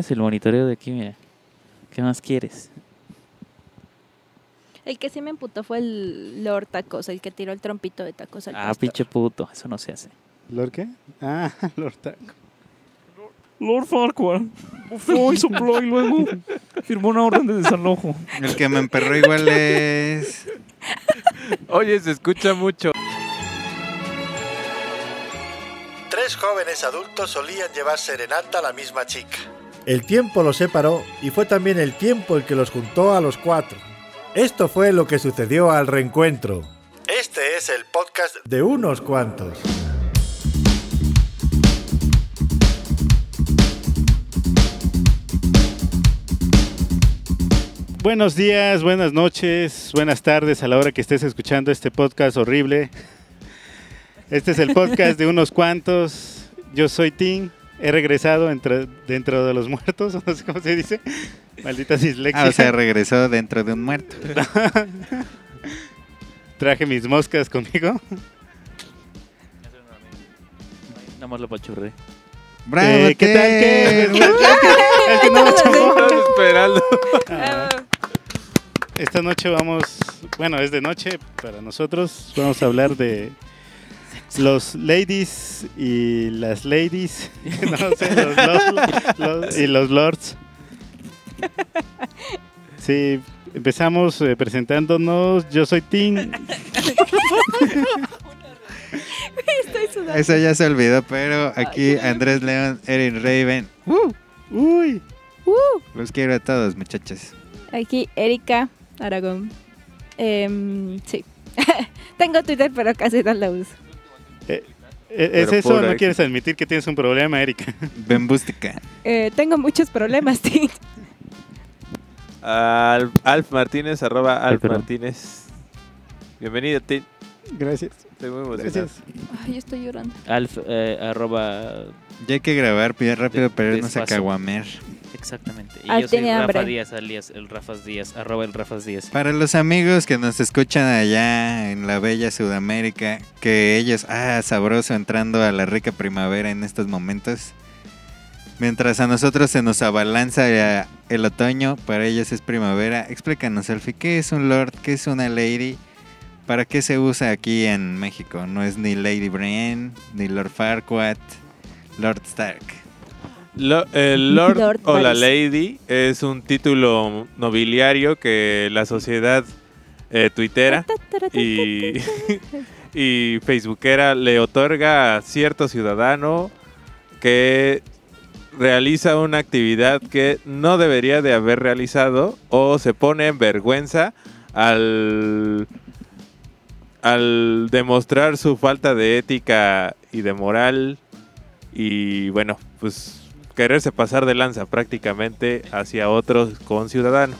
Es el monitoreo de aquí, mira. ¿Qué más quieres? El que sí me emputó fue el Lord Tacos, el que tiró el trompito de tacos al Ah, pastor. pinche puto. Eso no se hace. ¿Lord qué? Ah, Lord Taco. Lord Farquhar. Fue y sopló y luego firmó una orden de desalojo. El que me emperró igual es. Oye, se escucha mucho. Tres jóvenes adultos solían llevar serenata a la misma chica. El tiempo los separó y fue también el tiempo el que los juntó a los cuatro. Esto fue lo que sucedió al reencuentro Este es el podcast de unos cuantos. Buenos días, buenas noches, buenas tardes a la hora que estés escuchando este podcast horrible. Este es el podcast de unos cuantos. Yo soy Tim, he regresado entre- dentro de los muertos, no sé cómo se dice. Maldita dislexia. Ah, o sea, regresó dentro de un muerto. Traje mis moscas conmigo. Nada más lo pachurré. ¡Bravo, Eh, ¿Qué tal? ¿Qué? El que no esperando. Ah, Esta noche vamos, bueno, es de noche para nosotros. Vamos a hablar de los ladies y las ladies, no sé, los, los- los- y los lords. Sí, empezamos eh, presentándonos. Yo soy Tim. estoy sudando. Eso ya se olvidó, pero aquí Andrés León, Erin Raven. Uy, Uh, Los quiero a todos, muchachos. aquí Erika Aragón. Em, sí. Tengo Twitter, pero casi no lo uso. Eh, ¿es Pero eso? ¿No quieres admitir que tienes un problema, Erika? Bembústica. Eh, tengo muchos problemas. Al- Alf Martínez, arroba Alf. Martínez. Bienvenido, Tim. Gracias. Estoy muy emocionado. Gracias. Ay, estoy llorando. Alf, eh, arroba. Ya hay que grabar bien rápido De- para irnos a despacio. Caguamer. Exactamente. Y Alf yo soy Rafa hambre. Díaz, alias el Rafas Díaz, arroba el Rafas Díaz. Para los amigos que nos escuchan allá en la bella Sudamérica, que ellos, ah, sabroso entrando a la rica primavera en estos momentos. Mientras a nosotros se nos abalanza ya el otoño, para ellos es primavera. Explícanos, Alfie, ¿qué es un lord? ¿Qué es una lady? ¿Para qué se usa aquí en México? No es ni Lady Brienne, ni Lord Farquaad, Lord Stark. Lo- el Lord, Lord o la. Lady es un título nobiliario que la sociedad eh, tuitera y, y facebookera le otorga a cierto ciudadano que realiza una actividad que no debería de haber realizado o se pone en vergüenza al al demostrar su falta de ética y de moral y bueno, pues quererse pasar de lanza prácticamente hacia otros con ciudadano.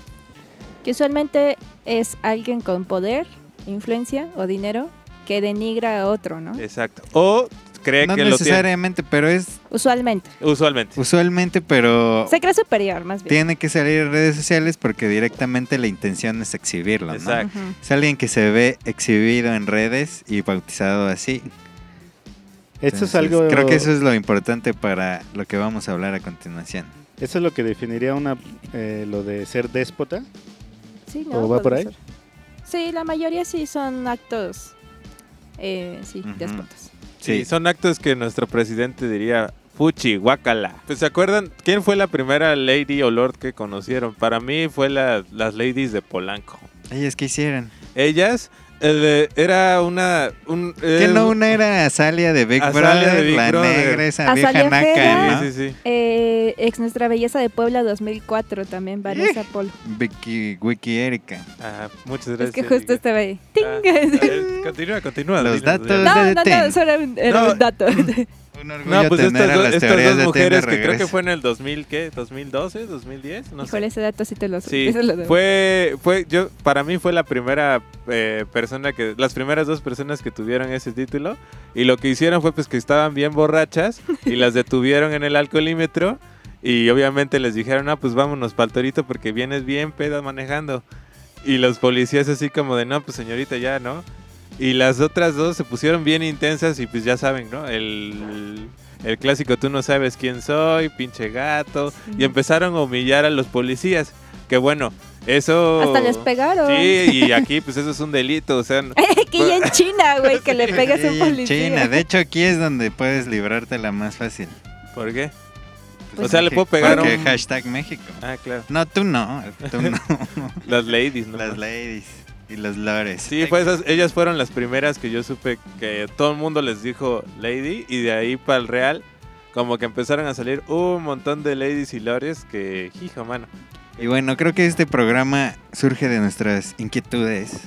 Que usualmente es alguien con poder, influencia o dinero que denigra a otro, ¿no? Exacto. O cree No que lo tiene. necesariamente, pero es Usualmente. Usualmente. usualmente, pero Se cree superior, más bien. tiene que salir en redes sociales porque directamente la intención es exhibirlo, ¿no? Exacto. Ujú. Es alguien que se ve exhibido en redes y bautizado así. Esto es algo. Creo que eso es lo importante para lo que vamos a hablar a continuación. Eso es lo que definiría una eh, lo de ser déspota. Sí, ¿O va por ahí? Ser. Sí, la mayoría sí son actos, eh, sí, Ujú. déspotas. Sí, son actos que nuestro presidente diría fuchi, guacala. Pues, ¿Se acuerdan quién fue la primera lady o lord que conocieron? Para mí fue la- las ladies de Polanco. Ellas qué hicieron. Ellas era una un, Que eh, no una era Azalia de Big Azalia Brother, de Big la Brother. negra, esa Azalia vieja naca. ¿no? Sí, sí, sí. Eh, ex Nuestra Belleza de Puebla 2004 también, Vanessa Polo. Vicky, Wiki Erika. Ah, muchas gracias. Es que justo Erika. estaba ahí. Ah, ver, continúa, continúa. Los dinos, datos. dinos. No, no, no, solo era No. un dato. Un orgullo No, pues tener estas, a dos- las estas teorías dos de mujeres que creo que fue en el 2000, ¿qué? ¿2012? ¿2010? No sé. Híjole, ese dato sí te lo Sí, eso lo fue, fue, yo, para mí fue la primera eh, persona que, las primeras dos personas que tuvieron ese título y lo que hicieron fue pues que estaban bien borrachas y las detuvieron en el alcoholímetro y obviamente les dijeron, ah, pues vámonos pa'l torito porque vienes bien peda manejando y los policías así como de, no, pues señorita ya, ¿no? Y las otras dos se pusieron bien intensas y pues ya saben, ¿no? El, el clásico tú no sabes quién soy, pinche gato. Y empezaron a humillar a los policías. Que bueno, eso... Hasta les pegaron. Sí, y aquí pues eso es un delito, o sea... que ya en China, güey, que le pegas a un Y en policía. China, de hecho aquí es donde puedes librártela más fácil. ¿Por qué? Pues o sea, le puedo pegar porque un... hashtag México. Ah, claro. No, tú no, tú no. Las ladies, ¿no? Las ladies y los lores. Sí, pues esas- ellas fueron las primeras que yo supe que todo el mundo les dijo lady y de ahí para el real como que empezaron a salir un montón de ladies y lores que, hijo, mano. Y bueno, creo que este programa surge de nuestras inquietudes.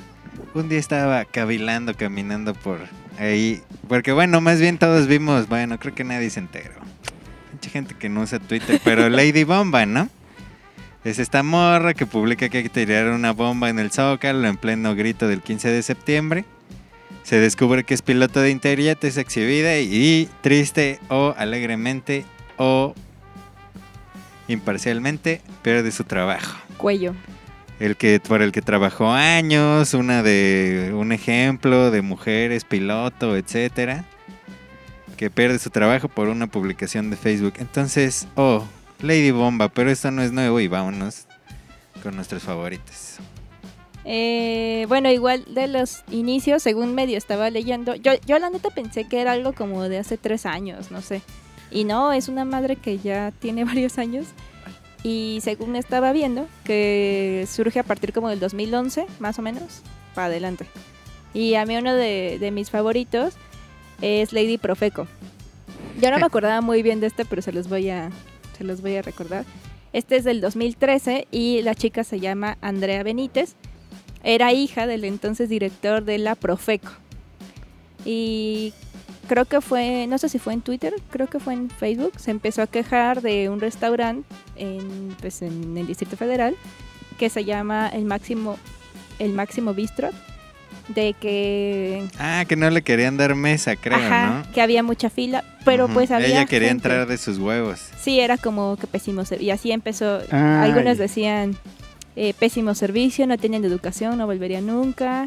Un día estaba cavilando, caminando por ahí. Porque bueno, más bien todos vimos, bueno, creo que nadie se enteró. Mucha gente que no usa Twitter, pero Lady Bomba, ¿no? Es esta morra que publica que hay que tirar una bomba en el Zócalo en pleno grito del 15 de septiembre. Se descubre que es piloto de Interjet, es exhibida y triste o alegremente o imparcialmente pierde su trabajo. Cuello. El que por el que trabajó años, una de un ejemplo de mujeres piloto, etcétera, que pierde su trabajo por una publicación de Facebook. Entonces, oh, Lady Bomba, pero esto no es nuevo y vámonos con nuestros favoritos. Eh, bueno, igual de los inicios, según medio estaba leyendo, yo, yo la neta pensé que era algo como de hace tres años, no sé. Y no, es una madre que ya tiene varios años. Y según estaba viendo, que surge a partir como del 2011, más o menos, para adelante. Y a mí uno de, de mis favoritos es Lady Profeco. Yo no me acordaba muy bien de este, pero se los voy a, se los voy a recordar. Este es del 2013 y la chica se llama Andrea Benítez era hija del entonces director de la Profeco. Y creo que fue, no sé si fue en Twitter, creo que fue en Facebook, se empezó a quejar de un restaurante en, pues, en el Distrito Federal que se llama el Máximo, el Máximo Bistro, de que, Ah, que no le querían dar mesa, creo, ajá, ¿no? que había mucha fila, pero pues había Ella quería gente. entrar de sus huevos. Sí, era como que pésimo Y así empezó. Ay. Algunos decían eh, pésimo servicio, no tenían educación, no volvería nunca.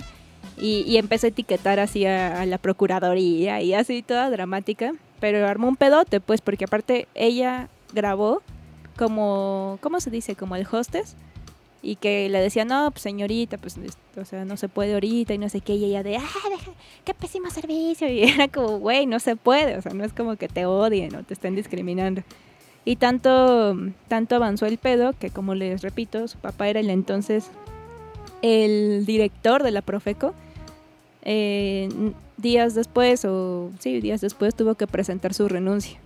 Y, y empezó a etiquetar así a, a la procuraduría y así toda dramática. Pero armó un pedote, pues, porque aparte ella grabó como, ¿cómo se dice? Como el hostess. Y que le decía, no, pues señorita, pues, es- o sea, no se puede ahorita y no sé qué. Y ella de, ah, qué pésimo servicio. Y era como, güey, no se puede. O sea, no es como que te odien o te estén discriminando. Y tanto, tanto avanzó el pedo que, como les repito, su papá era el entonces el director de la Profeco. Eh, días después, o sí, días después, tuvo que presentar su renuncia.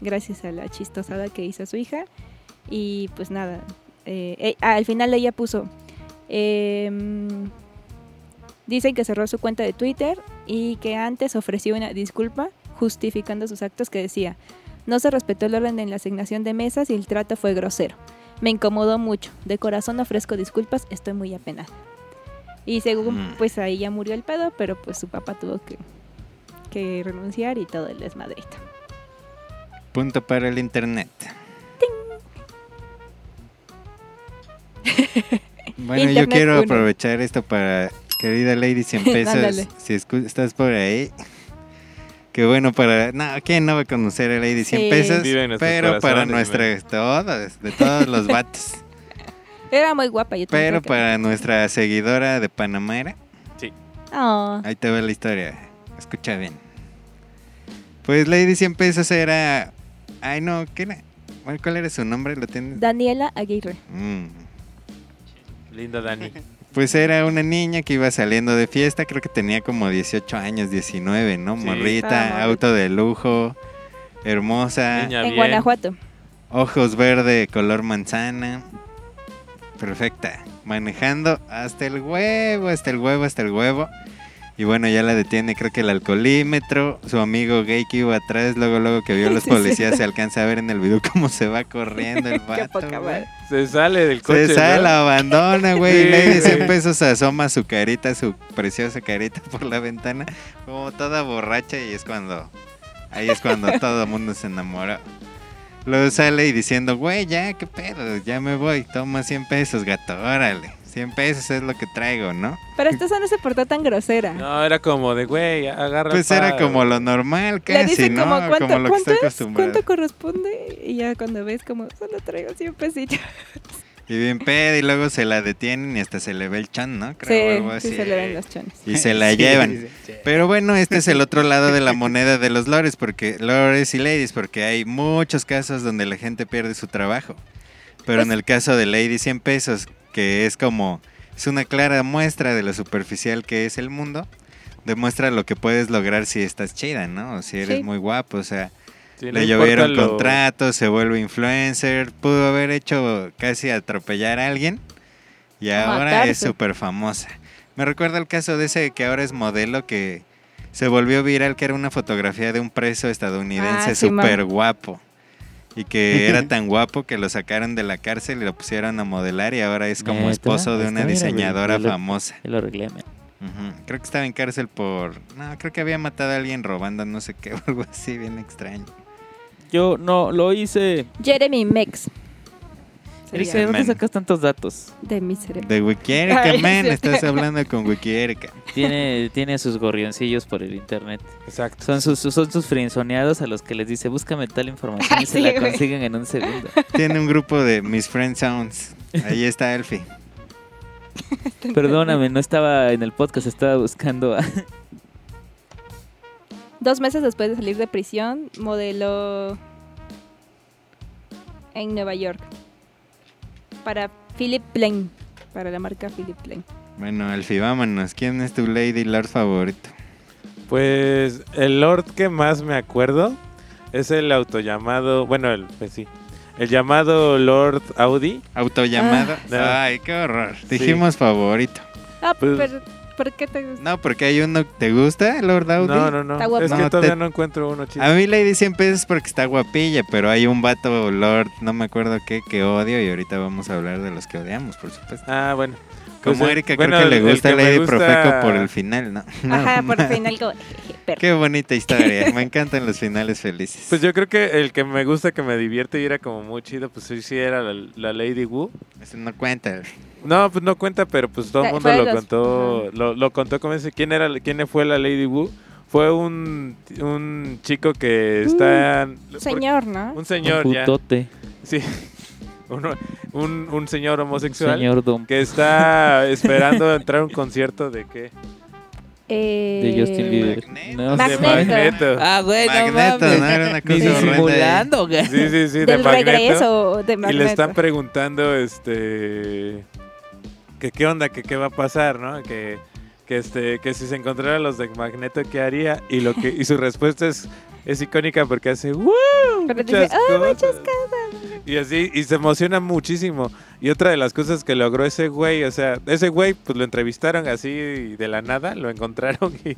Gracias a la chistosada que hizo su hija. Y pues nada, eh, eh, al final ella puso. em, dicen que cerró su cuenta de Twitter y que antes ofreció una disculpa justificando sus actos que decía. No se respetó el orden en la asignación de mesas y el trato fue grosero. Me incomodó mucho. De corazón ofrezco disculpas, estoy muy apenada. Y según, Mm. pues ahí ya murió el pedo, pero pues su papá tuvo que, que renunciar y todo el desmadrito. Punto para el internet. Bueno, yo quiero uno. aprovechar esto para, querida Lady 100 pesos, si estás por ahí. Que bueno, para... No, ¿quién no va a conocer a Lady 100 Sí. pesos? Pero para nuestra... Todos, de todos los vatos. Era muy guapa. Yo Pero que- para nuestra seguidora de Panamera, Oh, ahí te va la historia. Escucha bien. Pues Lady 100 pesos era... Ay, no, ¿qué era? ¿Cuál- ¿Cuál era su nombre? ¿Lo tienes? Daniela Aguirre. Mm. Linda Dani. Pues era una niña que iba saliendo de fiesta, creo que tenía como 18 años, 19, ¿no? Sí. Morrita, Ah, auto de lujo, hermosa, Niña en bien. Guanajuato. ojos verde, color manzana. Perfecta. Manejando hasta el huevo, hasta el huevo, hasta el huevo. Y bueno, ya la detiene, creo que el alcoholímetro. Su amigo gay que iba atrás, luego, luego que vio a los Sí, policías, se alcanza a ver en el video cómo se va corriendo el Qué vato. poca güey. madre. Se sale del coche. Se sale, ¿no? la abandona, güey. Sí, y Lady 100 güey. pesos asoma su carita, su preciosa carita por la ventana, como toda borracha. Y es cuando. Ahí es cuando todo el mundo se enamora. Luego sale y diciendo, güey, ya, qué pedo, ya me voy. Toma 100 pesos, gato, órale. 100 pesos es lo que traigo, ¿no? Pero esta no se portó tan grosera. No, era como de, güey, agarra Pues era como lo normal Le casi, dice ¿no? como cuánto, como lo que cuánto está es, acostumbrado. cuánto corresponde y ya cuando ves como solo traigo 100 pesitos. Y bien pedo y luego se la detienen y hasta se le ve el chan, ¿no? Creo, algo Sí, sí así. se le ven los chones. Y se la Sí, llevan. sí, sí. Pero bueno, este es el otro lado de la moneda de los lores, porque lores y ladies, porque hay muchos casos donde la gente pierde su trabajo. Pero en Pues- el caso de Lady 100 pesos, que es como, es una clara muestra de lo superficial que es el mundo, demuestra lo que puedes lograr si estás chida, ¿no? O si eres Sí. muy guapo, o sea, Sí, le llovieron lo- contratos, se vuelve influencer, pudo haber hecho casi atropellar a alguien y ahora es súper famosa. Me recuerda el caso de ese que ahora es modelo que se volvió viral, que era una fotografía de un preso estadounidense Ah, sí, súper guapo. Y que era tan guapo que lo sacaron de la cárcel y lo pusieron a modelar y ahora es como esposo de una diseñadora famosa. Lo arreglé. Creo que estaba en cárcel por... No, creo que había matado a alguien robando no sé qué o algo así, bien extraño. Yo no lo hice. Jeremy Mex. Erika, ¿de dónde sacas tantos datos? de mi cerebro. De Wikierica, Ay, man. Estás hablando con Wikierica. Tiene, tiene sus gorrioncillos por el internet. Exacto. Son sus, son sus frenzoneados a los que les dice, búscame tal información y se Sí, la consiguen en un segundo. Tiene un grupo de Mis Friend Sounds. Ahí está Elfie. Perdóname, no estaba en el podcast, estaba buscando a... Dos meses después de salir de prisión, modeló en Nueva York para Philip Plain, para la marca Philip Plain. Bueno, Elfie, vámonos. ¿Quién es tu Lady Lord favorito? Pues el Lord que más me acuerdo es el autollamado, bueno, el, pues sí, el llamado Lord Audi. ¿Autollamada? Ah. Ay, qué horror. Dijimos favorito. Ah, Pues- pero ¿por qué te gusta? No, porque hay uno. ¿Te gusta, Lord Audi? No, no, no. Está guapo. Es que No, todavía te- no encuentro uno chido. A mí Lady 100 pesos porque está guapilla, pero hay un vato Lord, no me acuerdo qué, que odio y ahorita vamos a hablar de los que odiamos, por supuesto. Ah, bueno. Como Pues, Erika bueno, creo que el- le el gusta que Lady gusta- Profeco por el final, ¿no? No, Ajá, por no. fin algo. Pero, Qué bonita historia, me encantan los finales felices. Pues yo creo que el que me gusta, que me divierte y era como muy chido, pues sí, sí era la, la Lady Wu. Eso no cuenta. No, pues no cuenta, pero pues todo el La- mundo lo los- contó, lo, lo contó como ese. ¿Quién era, quién fue la Lady Wu? Fue un, un chico que está... señor, ¿no? Un señor un ya. putote, Sí. Uno- un, un señor homosexual señor Dom. que está esperando entrar a un concierto de qué? Eh, De Justin Bieber. Magneto. No, Magneto. De Magneto. Ah, güey, no Magneto, mames. ¿no? Era una cosa güey. Sí, sí, sí, de Magneto. regreso de Y Magneto. le están preguntando, este, que qué onda, que qué va a pasar, ¿no? Que, que este, que si se encontrara los de Magneto, ¿qué haría? Y lo que, y su respuesta es, es icónica porque hace ¡Woo! Pero Muchas dice, "Ah, cosas". muchas Y así, y se emociona muchísimo. Y otra de las cosas que logró ese güey, o sea, ese güey, pues lo entrevistaron así de la nada, lo encontraron y,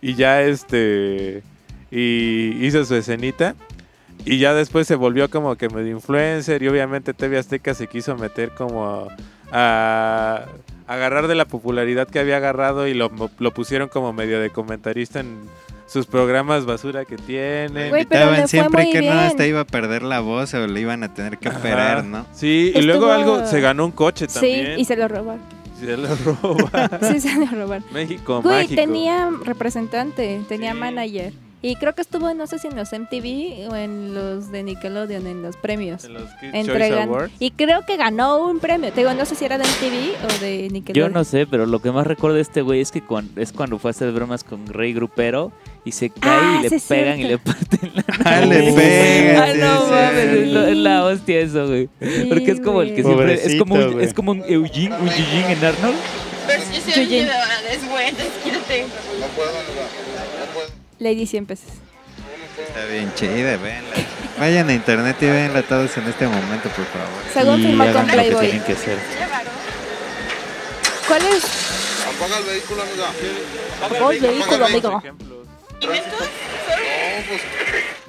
y ya este, y hizo su escenita. Y ya después se volvió como que medio influencer y obviamente TV Azteca se quiso meter como a, agarrar de la popularidad que había agarrado y lo, lo pusieron como medio de comentarista en sus programas basura que tiene. Güey, pero le Invitaban siempre que no, hasta iba a perder la voz o le iban a tener que operar, Ajá. ¿no? Sí, y luego algo se ganó un coche Sí, también. y se lo robaron. Se lo roba. Sí, se lo robaron. México Güey, mágico. tenía representante, tenía Sí. manager. Y creo que estuvo, no sé si en los MTV o en los de Nickelodeon, en los premios. En los Kids Choice Entregan. Awards. Y creo que ganó un premio. Te digo, no sé si era de MTV o de Yo Nickelodeon. no sé, pero lo que más recuerdo de este güey es que es cuando fue a hacer bromas con Rey Grupero y se cae Ah, y le es pegan y le parten la Ah, le pegan. Ah, no mames, es, lo- es la hostia eso, güey. Sí, Porque es como el que siempre es como un, es como un Eugene, un Eugene en Arnold. Pero yo soy Yujin. llevadora después. Lady 100 pesos. Está bien chida, véanla. Vayan a internet y véanla todos en este momento, por favor. Según Y firmó con lo que Playboy. tienen que hacer. ¿Cuál es? Apaga el vehículo, amiga. Apagó el vehículo, amigo. Ejemplos.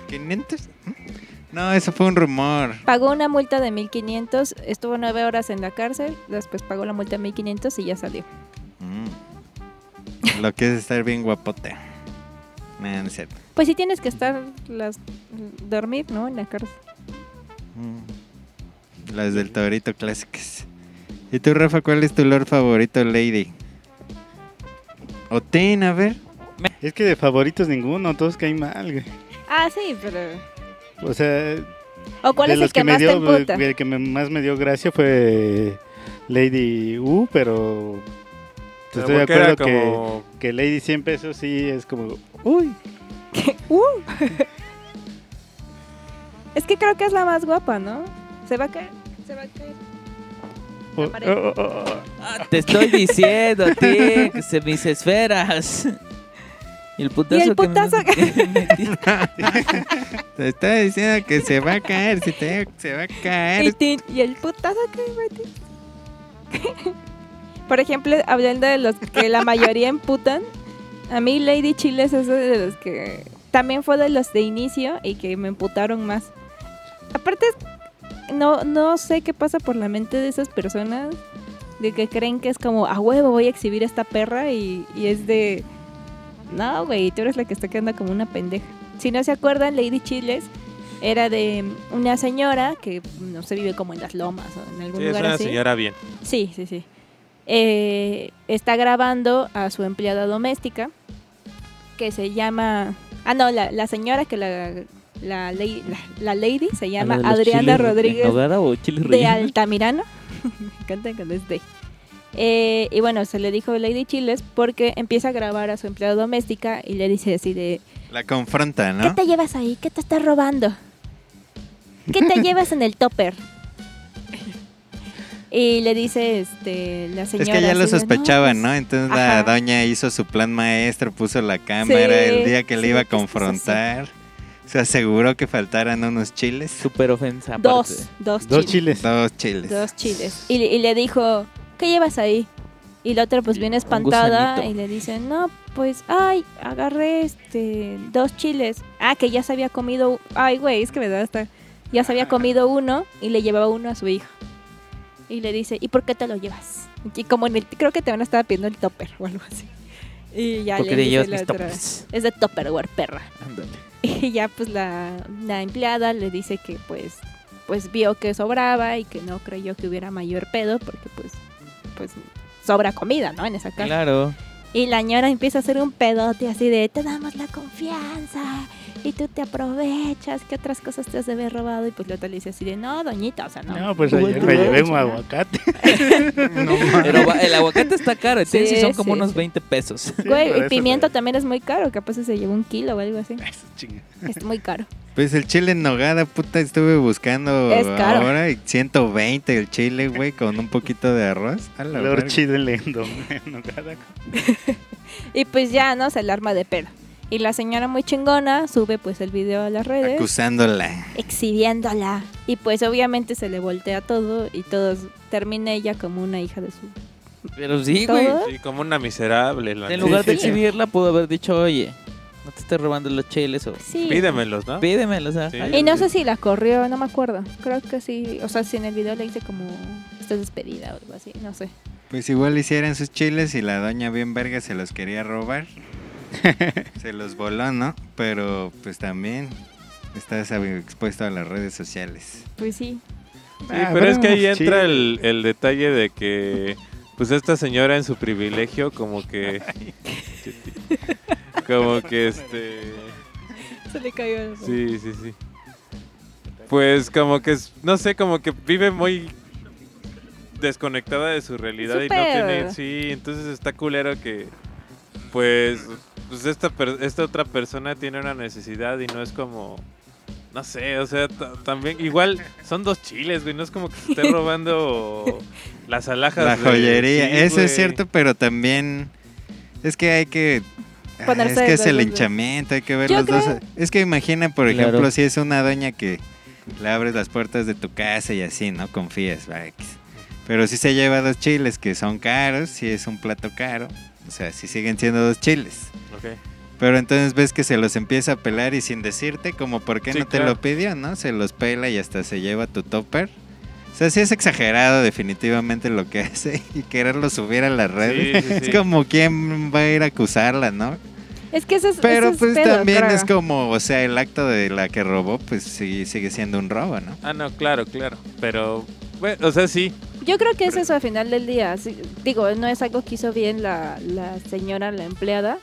¿500? No, eso fue un rumor. Pagó una multa de 1500, estuvo nueve horas en la cárcel, después pagó la multa de 1500 y ya salió. Mm. Lo que es estar bien guapote. Man, es cierto. Pues sí tienes que estar, las, dormir, ¿no? En la cárcel. Mm. Las del Torito clásicas. ¿Y tú, Rafa, cuál es tu lord favorito, Lady? O Tin, a ver. Es que de favoritos ninguno, todos caen mal, güey. Ah, sí, pero... O sea, ¿O cuál de es el los que, que, me más te dio, emputa? el que me- más me dio gracia fue Lady U, pero Pero estoy de acuerdo que, como- que Lady 100 pesos sí es como, uy, Uh. es que creo que es la más guapa, ¿no? Se va a caer, se va a caer. oh, oh, oh. Ah, te estoy diciendo, tío, que se mis esferas. Y el putazo, Y el putazo que me. Te estaba diciendo que se va a caer, si te, se va a Y, caer. tin- y el putazo que metí. Por ejemplo, hablando de los que la mayoría emputan, a mí Lady Chiles es de los que también fue de los de inicio y que me emputaron más. Aparte, no, no sé qué pasa por la mente de esas personas de que creen que es como, a huevo voy a exhibir a esta perra y, y es de... No, güey, tú eres la que está quedando como una pendeja. Si no se acuerdan, Lady Chiles era de una señora que no sé, vive como en las lomas o en algún Sí, es lugar una así. señora bien. Sí, sí, sí. Eh, está grabando a su empleada doméstica que se llama... Ah, no, la, la señora que la, la, ley- la, la lady se llama ¿A la de los Adriana Rodríguez nogada o chiles de? Altamirano. Me encanta cuando es de. Eh, y bueno, se le dijo Lady Chiles porque empieza a grabar a su empleada doméstica y le dice así de... La confronta, ¿Qué ¿no? te llevas ahí? ¿Qué te estás robando? ¿Qué te llevas en el topper? Y le dice este, la Es señora... que ya lo sospechaban, pues, ¿no? Entonces la ajá. doña hizo su plan maestro, puso la cámara el día que le sí, iba a es confrontar. Se aseguró que faltaran unos chiles. Súper ofensa. Dos, dos, dos chiles. chiles. Dos chiles. Dos chiles. Y, y le dijo, ¿qué llevas ahí? Y la otra pues viene espantada y le dice, no, pues, ay, agarré este dos chiles. Ah, que ya se había comido, ay, güey, es que me da hasta, ya se había comido uno y le llevaba uno a su hijo. Y le dice, ¿y por qué te lo llevas? Y como en el, creo que te van a estar pidiendo el topper o algo así. Y ya Porque le dice la mis otra, toppers. es de topperware, perra. Ándale. Y ya pues la, la empleada le dice que pues pues vio que sobraba y que no creyó que hubiera mayor pedo porque pues pues sobra comida, ¿no? En esa casa. Claro. Y la señora empieza a hacer un pedote así de te damos la confianza y tú te aprovechas, ¿qué otras cosas te has de haber robado? Y pues la otra le dice así de no, doñita, o sea, no. No, pues ayer me llevé un aguacate. Pero el aguacate está caro, entonces Sí, sí son como sí, unos sí. 20 pesos. Güey, y pimiento también es muy caro, capaz se llevó un kilo o algo así. Es muy caro. Pues el chile en nogada, puta, estuve buscando Es caro. ahora y 120 el chile, güey, con un poquito de arroz. A la Lord verga. chile lendo. nogada. Y pues ya, ¿no? Se alarma de pedo. Y la señora muy chingona sube pues el video a las redes. Acusándola. exhibiéndola. Y pues obviamente se le voltea todo y todos termina ella como una hija de su... Pero sí, güey. Sí, como una miserable. la En lugar de exhibirla, pudo haber dicho, oye, no te estés robando los chiles o Sí. Pídemelos, ¿no? pídemelos. sea, Sí. Y no sé si la corrió, no me acuerdo. Creo que sí. O sea, si en el video le dice como estás despedida o algo así, no sé. Pues igual hicieran sus chiles y la doña bien verga se los quería robar. se los voló, ¿no? Pero pues también estás expuesto a las redes sociales. Pues sí. Sí, Ah, pero es que ahí entra el, el detalle de que, pues esta señora en su privilegio, como que, como que este, Se le cayó. sí, sí, sí. Pues como que, no sé, como que vive muy desconectada de su realidad y no tiene, sí, entonces está culero que, pues, pues esta, per- esta otra persona tiene una necesidad y no es como... No sé, o sea, ta- también, igual son dos chiles, güey, no es como que se esté robando las alhajas. La de- joyería, sí, eso güey. es cierto, pero también es que hay que... ah, Ponerse es que de es el hinchamiento, hay que ver Yo los dos. Es que imagina, por Claro. ejemplo, si es una doña que le abres las puertas de tu casa y así, ¿no? Confías. Pero si se lleva dos chiles que son caros, si es un plato caro, o sea, si siguen siendo dos chiles. Ok. Pero entonces ves que se los empieza a pelar y sin decirte, como por qué Sí, no te claro. lo pidió, ¿no? Se los pela y hasta se lleva tu topper. O sea, sí es exagerado definitivamente lo que hace y quererlo subir a las redes. Sí, sí, Es como quién va a ir a acusarla, ¿no? Es que eso es. Pero eso es pues pedo, también creo. es como, o sea, el acto de la que robó, pues sí, sigue siendo un robo, ¿no? Ah, no, claro, claro. Pero, bueno, o sea, sí. Yo creo que es eso al final del día. Digo, no es algo que hizo bien la, la señora, la empleada,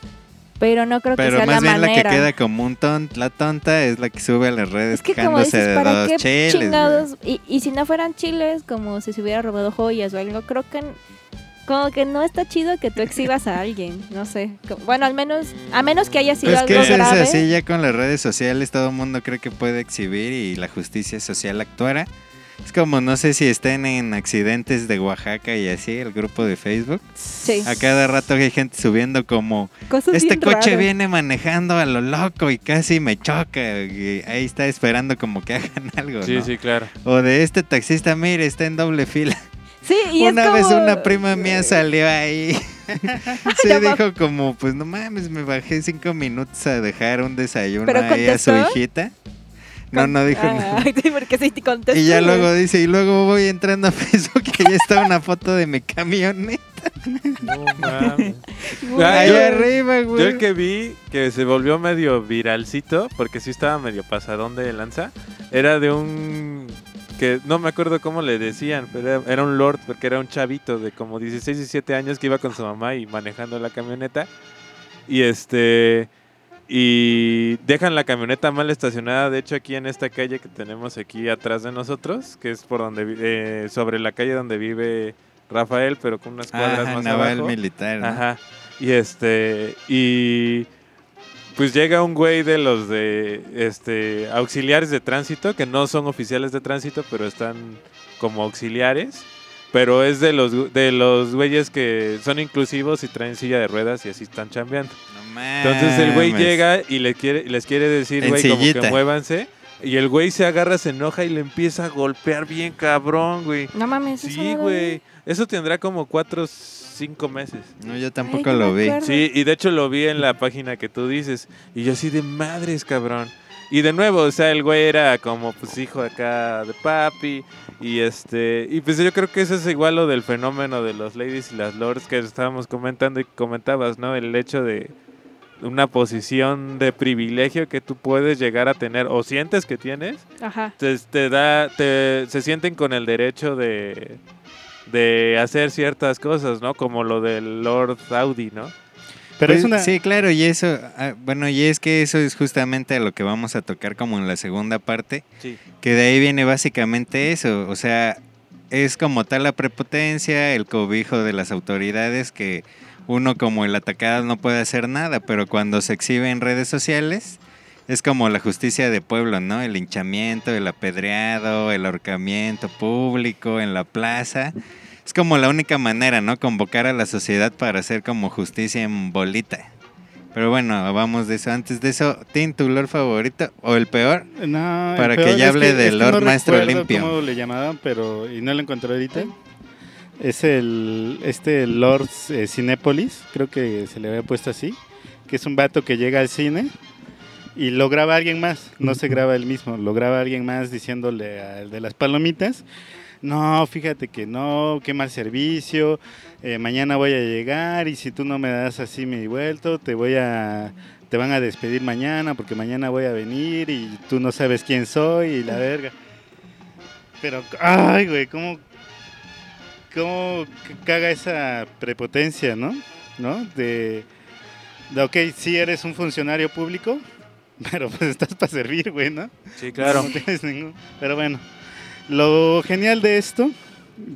pero no creo que Pero sea más la bien la manera. que queda como un ton, la tonta es la que sube a las redes Es que como dices, de ¿para dos qué chiles. chingados? Y, y si no fueran chiles, como si se hubiera robado joyas o algo, creo que como que no está chido que tú exhibas a alguien, no sé. Bueno, al menos, a menos que haya sido Pues que algo eso es grave. así, ya con las redes sociales todo el mundo cree que puede exhibir y la justicia social actuara. Es como, no sé si estén en accidentes de Oaxaca y así, el grupo de Facebook. Sí. A cada rato hay gente subiendo como, Cosas este bien coche raras. viene manejando a lo loco y casi me choca. Y ahí está esperando como que hagan algo, Sí, ¿no? sí, claro. O de este taxista, mire, está en doble fila. Sí, y es Una vez como- una prima mía salió ahí. sí, No dijo como, pues no mames, me bajé cinco minutos a dejar un desayuno ¿Pero ahí a su hijita. No, no dijo Ah, nada. sí, porque sí te contesto. Y ya güey. luego dice, y luego voy entrando a Facebook y ya está una foto de mi camioneta. No mames. Güey. Ah, Ahí yo- arriba, güey. Yo el que vi que se volvió medio viralcito, porque sí estaba medio pasadón de lanza, era de un que no me acuerdo cómo le decían, pero era, era un lord, porque era un chavito de como 16, 17 años que iba con su mamá y manejando la camioneta. Y este y dejan la camioneta mal estacionada, de hecho aquí en esta calle que tenemos aquí atrás de nosotros, que es por donde eh, sobre la calle donde vive Rafael, pero con unas cuadras Ajá, más naval abajo. militar. ¿no? Ajá. Y este. Y. Pues llega un güey de los de. Este. Auxiliares de tránsito, que no son oficiales de tránsito, pero están como auxiliares. Pero es de los, de los güeyes que son inclusivos y traen silla de ruedas y así están chambeando. Entonces el güey llega y le quiere, les quiere decir, güey, como que muévanse. Y el güey se agarra, se enoja y le empieza a golpear bien cabrón, güey. No mames, Sí, güey. Eso tendrá como cuatro, cinco meses. No, yo tampoco Ay, lo vi. acuerdo. Sí, y de hecho lo vi en la página que tú dices. Y yo así de madres, cabrón. Y de nuevo, o sea, el güey era como pues hijo acá de papi. Y este. Y pues yo creo que eso es igual lo del fenómeno de los ladies y las lords que estábamos comentando y comentabas, ¿no? El hecho de una posición de privilegio que tú puedes llegar a tener o sientes que tienes Ajá. te, te da, te, se sienten con el derecho de, de hacer ciertas cosas, ¿no? Como lo del Lord Audi, ¿no? Pero Pues, es una... Sí, claro, y eso, ah, bueno, y es que eso es justamente a lo que vamos a tocar como en la segunda parte, Sí. que de ahí viene básicamente eso, o sea, es como tal la prepotencia, el cobijo de las autoridades que uno como el atacado no puede hacer nada, pero cuando se exhibe en redes sociales es como la justicia de pueblo, ¿no? El hinchamiento, el apedreado, el ahorcamiento público en la plaza. Es como la única manera, ¿no? Convocar a la sociedad para hacer como justicia en bolita. Pero bueno, vamos de eso. Antes de eso, ¿Tin, tu lord favorito o el peor? No, el Para que ya hable es del Lord no Maestro Limpio. cómo le llamaban, pero y no lo encontré ahorita. Es el este Lord eh, Cinépolis, creo que se le había puesto así, que es un vato que llega al cine y lo graba alguien más, no se graba él mismo, lo graba alguien más diciéndole al de las palomitas, no, fíjate que no, qué mal servicio, eh, mañana voy a llegar y si tú no me das así mi vuelto, te voy a, te van a despedir mañana porque mañana voy a venir y tú no sabes quién soy y la verga. Pero, ay, güey, cómo, cómo caga esa prepotencia, ¿no? ¿No? De, de, ok, sí eres un funcionario público, pero pues estás para servir, güey, ¿no? Sí, claro. No tienes ningún- Pero bueno, lo genial de esto,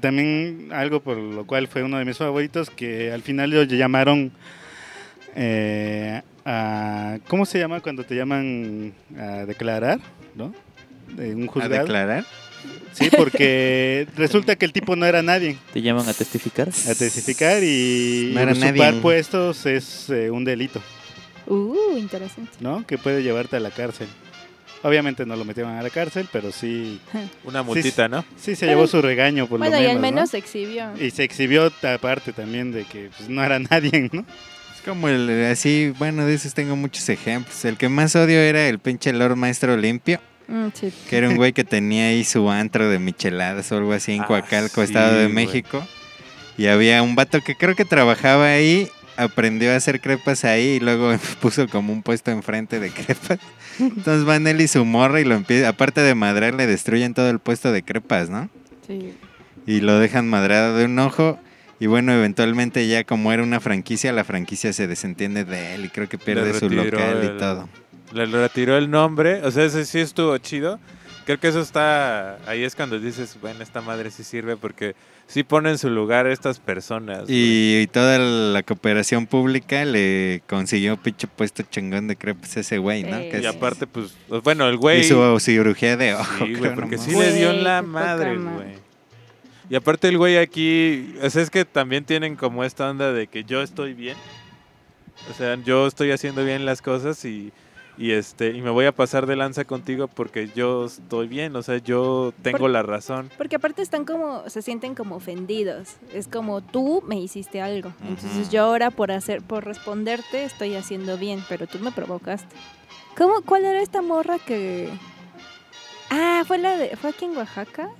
también algo por lo cual fue uno de mis favoritos, que al final lo llamaron eh, a... ¿Cómo se llama cuando te llaman a declarar? ¿No? De un ¿A juzgado. declarar? Sí, porque resulta que el tipo no era nadie ¿Te llaman a testificar? a testificar y No era usurpar nadie. puestos es eh, un delito, Uh, interesante. ¿no? Que puede llevarte a la cárcel. Obviamente no lo metieron a la cárcel, pero sí, Una multita, ¿no? sí se llevó su regaño por bueno, lo y menos. al ¿no? menos se exhibió. Y se exhibió aparte también de que pues, no era nadie, ¿no? Es como el, así, bueno, de esos tengo muchos ejemplos. El que más odio era el pinche Lord Maestro Limpio, Mm, sí. que era un güey que tenía ahí su antro de micheladas o algo así en Ah, Coacalco, sí, Estado de güey. México. Y había un vato que creo que trabajaba ahí, aprendió a hacer crepas ahí y luego puso como un puesto enfrente de crepas. Entonces van él y su morra y lo empieza, aparte de madrar, le destruyen todo el puesto de crepas, ¿no? sí. y lo dejan madrado de un ojo. Y bueno, eventualmente ya como era una franquicia, la franquicia se desentiende de él y creo que pierde su local el- y todo. Le retiró el nombre. O sea, ese sí estuvo chido. Creo que eso está. Ahí es cuando dices, bueno, esta madre sí sirve porque sí pone en su lugar a estas personas. Y, y toda la cooperación pública le consiguió pinche puesto chingón de crepes a ese güey, ¿no? Sí. Que Y aparte, pues, bueno, el güey. y su cirugía de ojo. Sí, güey, porque no sí le dio la madre. güey. Y aparte el güey aquí, o sea, es que también tienen como esta onda de que yo estoy bien. O sea, yo estoy haciendo bien las cosas y, y este y me voy a pasar de lanza contigo porque yo estoy bien, o sea, yo tengo la razón. Porque aparte están como, se sienten como ofendidos. Es como tú me hiciste algo. Entonces Ujú. yo ahora por hacer, por responderte estoy haciendo bien, pero tú me provocaste. ¿Cómo, cuál era esta morra que? Ah, fue la de, fue aquí en Oaxaca,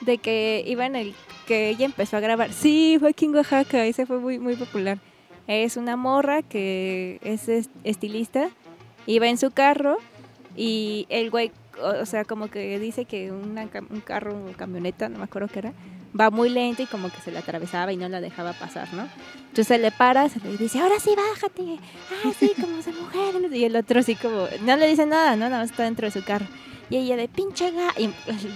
de que iba en el, que ella empezó a grabar. Sí, fue aquí en Oaxaca, ese fue muy, muy popular. Es una morra que es est- estilista, iba en su carro y el güey, o sea, como que dice que una un carro, una camioneta, no me acuerdo qué era, va muy lento y como que se le atravesaba y no la dejaba pasar, ¿no? Entonces le para, se le dice, ahora sí, bájate. Ah, sí, como esa mujer. Y el otro así como, no le dice nada, ¿no? Nada más está dentro de su carro. Y ella de pinche gato,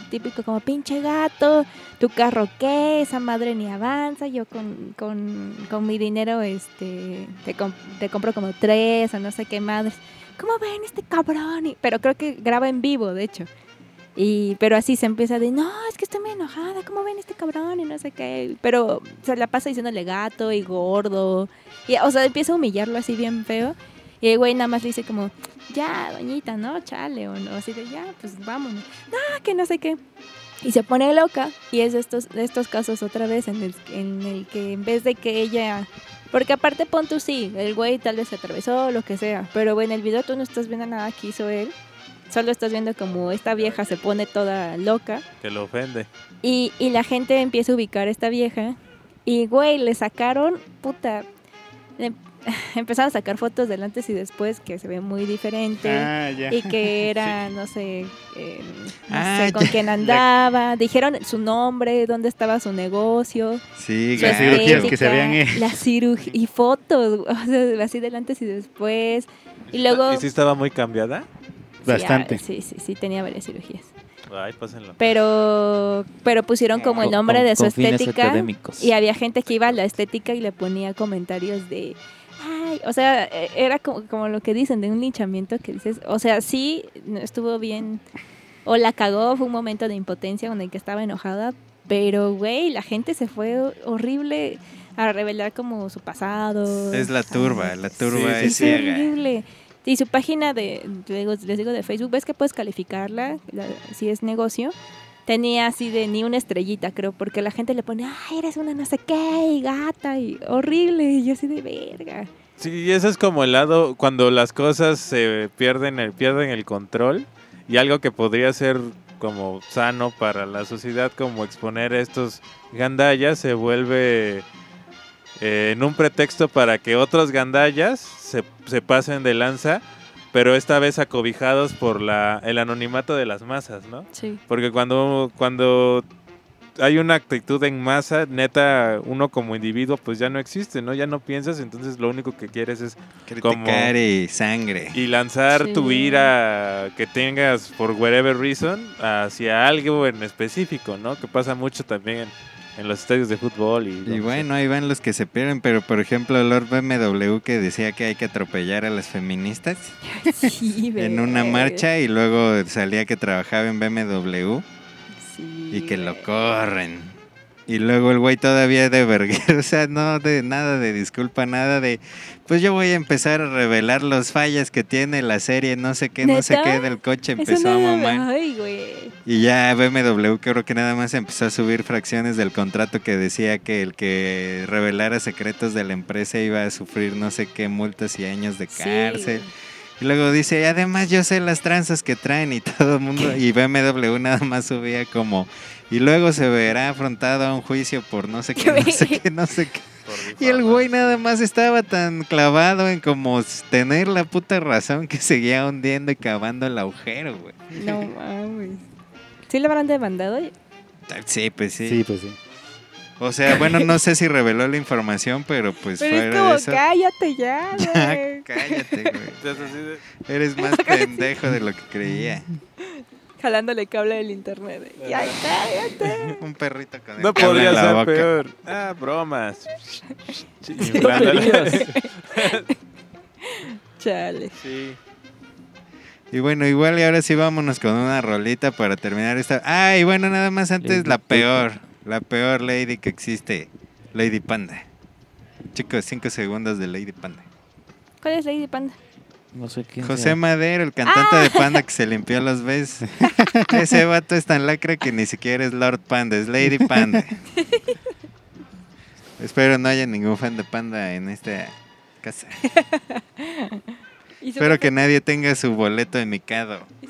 típico como pinche gato, tu carro qué, esa madre ni avanza, yo con, con, con mi dinero este te, com- te compro como tres o no sé qué madres. ¿Cómo ven este cabrón? Y- pero creo que graba en vivo, de hecho. Y, pero así se empieza de, no, es que estoy muy enojada, ¿cómo ven este cabrón? Y no sé qué. Pero se la pasa diciéndole gato y gordo. Y, o sea, empieza a humillarlo así bien feo. Y el güey nada más le dice como, ya, doñita, ¿no? Chale, o no. Así de, ya, pues vámonos. No, que no sé qué. Y se pone loca. Y es de estos, estos casos otra vez en el que en vez de que ella... Porque aparte pon tú sí, el güey tal vez se atravesó, lo que sea. Pero güey, en el video tú no estás viendo nada que hizo él. Solo estás viendo como esta vieja se pone toda loca. Que lo ofende. Y, y la gente empieza a ubicar a esta vieja. Y, güey, le sacaron, puta. le- empezaron a sacar fotos del antes y después que se ve muy diferente. Ah, ya. Y que era, no sé, eh, no Ah, sé con ya, quién ya. andaba. Dijeron su nombre, dónde estaba su negocio. Sí, su Las cirugías que se habían estética, hecho. La cirugía y fotos, o sea, así del antes y después. Y luego. ¿Y si estaba muy cambiada? Sí, ah, Bastante. Sí, sí, sí, tenía varias cirugías. Ay, pásenlo. Pero, pero pusieron como el nombre con- de su estética. Y había gente que iba a la estética y le ponía comentarios de. Ay, o sea, e- era como, como lo que dicen, de un linchamiento que dices. O sea, sí, no estuvo bien. O la cagó, fue un momento de impotencia en el que estaba enojada. Pero, güey, la gente se fue horrible a revelar como su pasado. Es la turba, la turba Sí, es Sí, horrible. Y su página de, les digo de Facebook, ves que puedes calificarla, la- si es negocio. Tenía así de ni una estrellita, creo, porque la gente le pone, ay, eres una no sé qué, y gata, y horrible. Y yo así de verga. Sí, ese es como el lado cuando las cosas se pierden el, pierden el control y algo que podría ser como sano para la sociedad como exponer estos gandallas se vuelve eh, en un pretexto para que otros gandallas se, se pasen de lanza, pero esta vez acobijados por la, el anonimato de las masas, ¿no? Sí. Porque cuando, cuando hay una actitud en masa, neta, uno como individuo pues ya no existe, ¿no? Ya no piensas, entonces lo único que quieres es Criticar y sangre. y lanzar Sí. tu ira que tengas por whatever reason hacia algo en específico, ¿no? Que pasa mucho también en, los estadios de fútbol y, bueno, ahí van los que se pierden, pero por ejemplo Lord BMW que decía que hay que atropellar a las feministas Sí, en una marcha y luego salía que trabajaba en BMW Sí, y que lo corren. Y luego el güey todavía de verguero, o sea, no de nada de disculpa, nada de, pues yo voy a empezar a revelar los fallas que tiene la serie, no sé qué, no sé qué del coche empezó a mamar. Ay, güey. Y ya BMW creo que nada más empezó a subir fracciones del contrato que decía que el que revelara secretos de la empresa iba a sufrir no sé qué multas y años de cárcel. Y luego dice, además yo sé las tranzas que traen y todo el mundo, y BMW nada más subía como, y luego se verá afrontado a un juicio por no sé qué, no sé qué, no sé qué. Y el güey nada más estaba tan clavado en como tener la puta razón que seguía hundiendo y cavando el agujero, güey. No mames. ¿Sí le habrán demandado? Sí, pues sí. Sí, pues sí. O sea, bueno, no sé si reveló la información, pero pues Pero es fuera como, de eso. cállate ya, Ya, güey. cállate, güey. Eres más pendejo de lo que creía. Jalándole cable del internet. Ya, cállate. Un perrito con el No cable podría en la ser boca. peor. Ah, bromas. Sí, inflándole. Chale. Sí. Y bueno, igual y ahora sí vámonos con una rolita para terminar esta. Ah, y bueno, nada más antes Lady la Panda. peor, la peor lady que existe, Lady Panda. Chicos, cinco segundos de Lady Panda. ¿Cuál es Lady Panda? No sé quién José sea. Madero, el cantante de Panda que se limpió los besos. Ese vato es tan lacra que ni siquiera es Lord Panda, es Lady Panda. Espero no haya ningún fan de Panda en esta casa. ¿Y su Espero que nadie tenga su boleto en y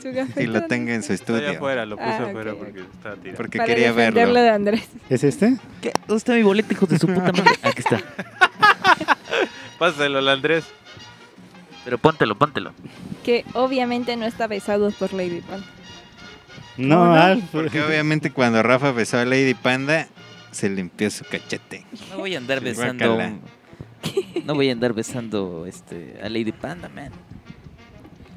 su gafete y lo tenga en su estudio. afuera, lo puse Ah, afuera porque estaba tirado. Porque Para quería verlo. de Andrés. ¿Es este? ¿Qué? ¿Dónde está mi boleto, hijo de su puta madre? Aquí está. Pásalo al Andrés. Pero póntelo, póntelo. Que obviamente no está besado por Lady Panda. No, no? Alf. Porque obviamente cuando Rafa besó a Lady Panda, se limpió su cachete. No voy a andar besando. No voy a andar besando este, a Lady Panda, man.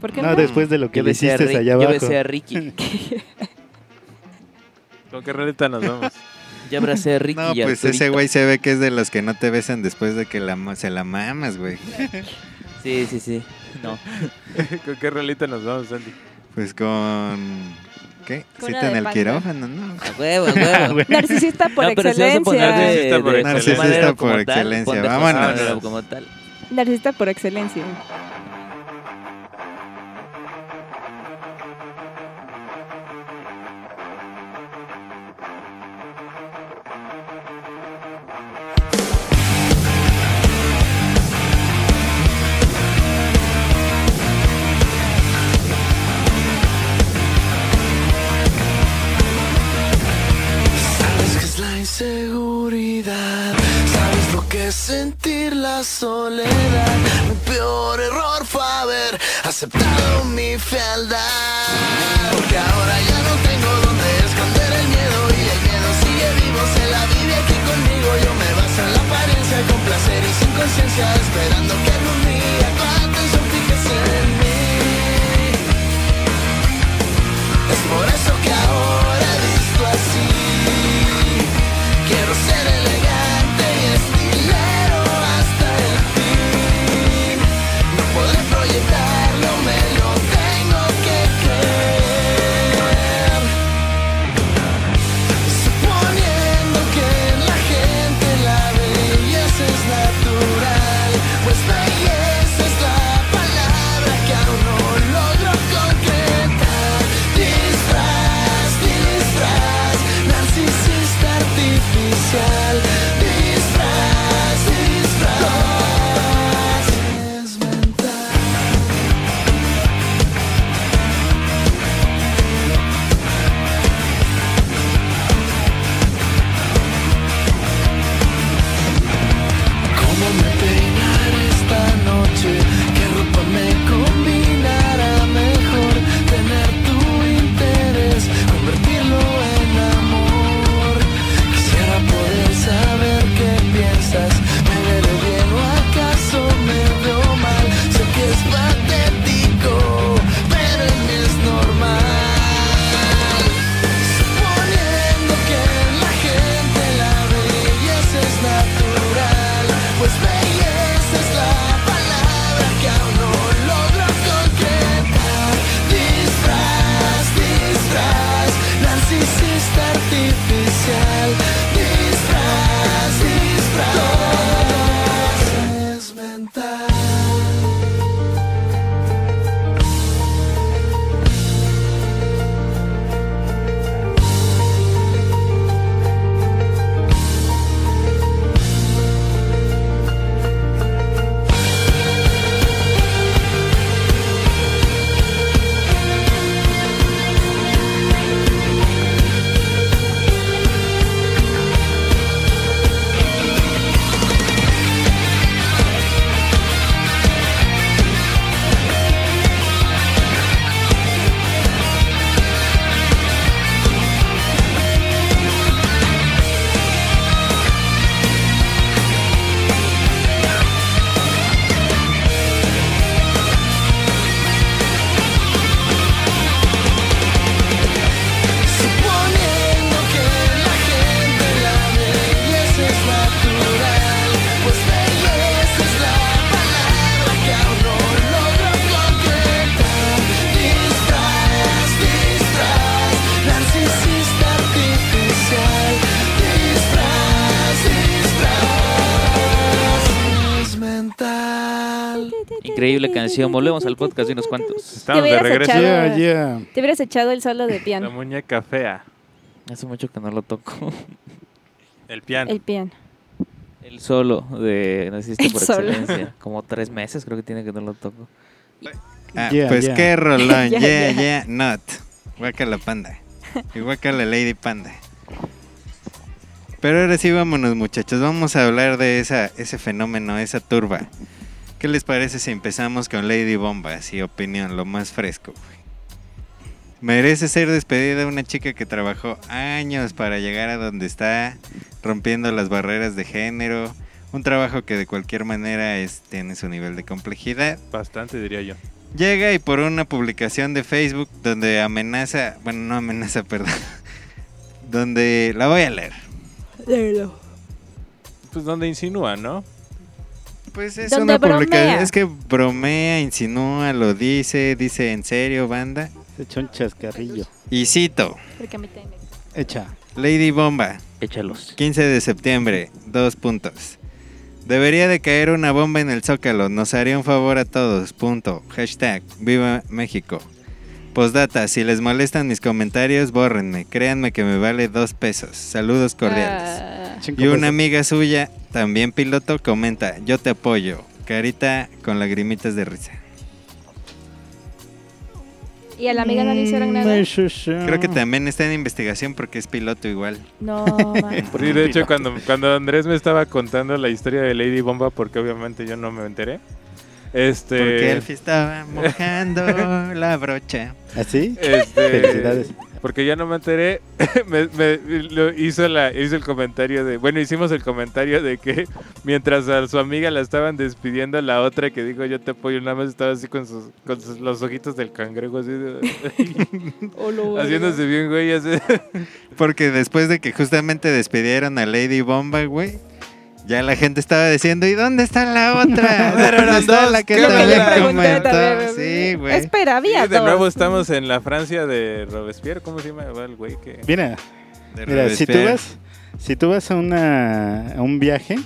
¿Por qué No, no? después de lo que Yo le hiciste allá yo abajo. besé a Ricky. ¿Con qué rolita nos vamos? Ya abracé a Ricky No, y pues ese güey se ve que es de los que no te besan después de que la, se la mamas, güey. Sí, sí, sí. No. ¿Con qué rolita nos vamos, Andy? Pues con... ¿Qué? Con Cita en el Panda. quirófano, ¿no? A huevo, a huevo. Narcisista por no, pero si vas a poner excelencia. de, Narcisista por de excelencia. Narcisista como por tal, excelencia, vámonos. Como tal. Narcisista por excelencia. Soledad. Mi peor error fue haber aceptado mi fealdad. Canción. Volvemos al podcast de unos cuantos. Estamos de regreso. echado- Yeah, yeah. Te hubieras echado el solo de La piano. muñeca fea. Hace mucho que no lo toco. El piano. El piano. El solo de Naciste por solo. excelencia. Como tres meses creo que tiene que no lo toco. Ah, Yeah, pues yeah. qué rolón, yeah, yeah, not. Guacala panda. Y guacala lady panda. Pero ahora sí vámonos muchachos, vamos a hablar de esa, ese fenómeno, esa turba. ¿Qué les parece si empezamos con Lady Bomba? Así opinión, lo más fresco. güey. Merece ser despedida una chica que trabajó años para llegar a donde está, rompiendo las barreras de género. Un trabajo que de cualquier manera es, tiene su nivel de complejidad. Bastante, diría yo. Llega y por una publicación de Facebook donde amenaza, bueno, no amenaza, perdón, donde la voy a leer. Pues donde insinúa, ¿no? Pues es una publicación, es que bromea, insinúa, lo dice, dice en serio, banda. Se echó un chascarrillo. Y cito, Echa. Lady Bomba, Échalos. 15 de septiembre, dos puntos. Debería de caer una bomba en el Zócalo, nos haría un favor a todos, punto. Hashtag, viva México. Postdata, si les molestan mis comentarios, bórrenme. Créanme que me vale dos pesos. Saludos cordiales. Ah, Y una pesos. amiga suya, también piloto, comenta, yo te apoyo. Carita con lagrimitas de risa. y a la amiga no le hicieron Mm, nada. Creo que también está en investigación porque es piloto igual. No. Sí, de hecho, cuando, cuando Andrés me estaba contando la historia de Lady Bomba, porque obviamente yo no me enteré. Este. Porque Elfi estaba mojando la brocha. ¿Así? este, Felicidades. Porque ya no me enteré, me, me- lo hizo, la, hizo el comentario de, bueno, hicimos el comentario de que mientras a su amiga la estaban despidiendo, la otra que dijo yo te apoyo, nada más estaba así con, sus, con sus- los ojitos del cangrejo, así, de- haciéndose bien, güey, así. Porque después de que justamente despidieron a Lady Bomba, güey, ya la gente estaba diciendo, ¿y dónde está la otra? Pero ¿Dónde está dos, la que también comentó? Sí, güey. Espera, había Y de dos. nuevo estamos en la Francia de Robespierre, ¿cómo se llama el güey? Que... Mira, mira, si tú vas, si tú vas a una a un viaje,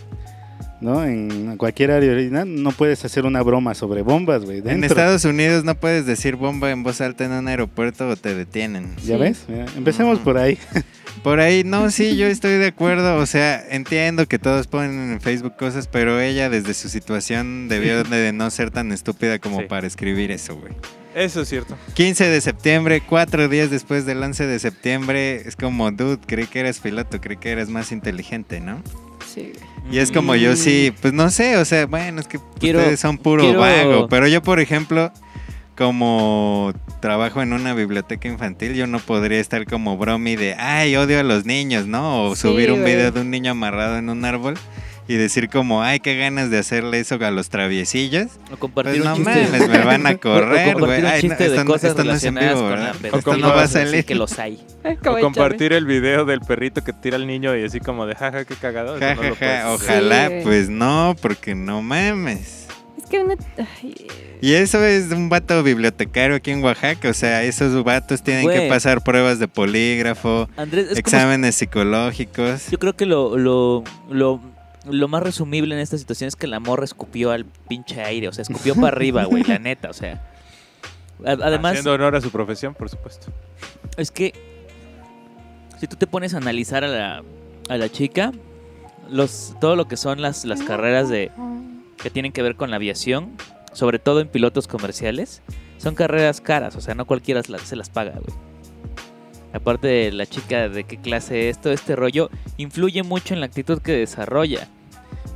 ¿no? En cualquier aerolínea, no puedes hacer una broma sobre bombas, güey. En. Estados Unidos no puedes decir bomba en voz alta en un aeropuerto o te detienen. ¿Ya Sí. ves? Mira, empecemos Mm. por ahí. Por ahí, no, sí, yo estoy de acuerdo. O sea, entiendo que todos ponen en Facebook cosas, pero ella desde su situación debió de no ser tan estúpida como Sí. para escribir eso, güey. Eso es cierto. 15 de septiembre, cuatro días después del 11 de septiembre, es como, dude, creí que eras piloto, creí que eras más inteligente, ¿no? Sí. Y es como yo sí, pues no sé, o sea, bueno, es que Quiero- ustedes son puro quiero- vago, pero yo, por ejemplo, como trabajo en una biblioteca infantil, yo no podría estar como bromi de, ay, odio a los niños, ¿no? O Sí, subir un video de un niño amarrado en un árbol y decir como, ay, qué ganas de hacerle eso a los traviesillos. O compartir Pues un no chiste. mames, me van a correr, compartir güey. un Ay, no, chiste de esto no- esto no es en relacionadas vivo, con la ¿verdad? pedofilia. Esto no va a salir. que los hay. Como O el compartir el video del perrito que tira al niño y así como de jaja, qué cagado. Ja, ojalá, Sí. pues no, porque no mames. Es que uno... ay, Y eso es un vato bibliotecario aquí en Oaxaca. O sea, esos vatos tienen que pasar pruebas de polígrafo, Andrés, como exámenes psicológicos. Yo creo que lo, lo, lo, lo más resumible en esta situación es que la morra escupió al pinche aire. O sea, escupió para arriba, güey, la neta. O sea. Además, Haciendo honor a su profesión, por supuesto. es que si tú te pones a analizar a la, a la chica, los, todo lo que son las, las carreras de, que tienen que ver con la aviación, sobre todo en pilotos comerciales, son carreras caras, o sea, no cualquiera se las, se las paga, güey. Aparte de la chica de qué clase es, todo este rollo influye mucho en la actitud que desarrolla.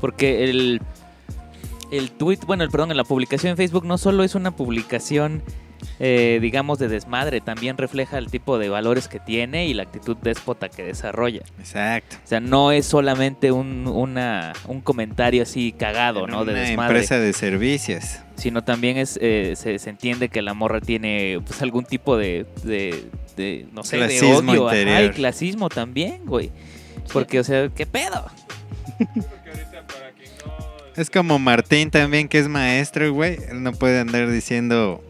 Porque el, el tweet, bueno, el, perdón, en la publicación en Facebook no solo es una publicación, eh, digamos, de desmadre, también refleja el tipo de valores que tiene y la actitud déspota que desarrolla. Exacto. O sea, no es solamente un, una, un comentario así cagado, En ¿no? De una desmadre. empresa de servicios. Sino también es, eh, se, se entiende que la morra tiene pues algún tipo de, de, de, no sé, de odio. ajá, interior. y clasismo también, güey. Porque, o sea, ¿qué pedo? Es como Martín también, que es maestro, güey. Él no puede andar diciendo,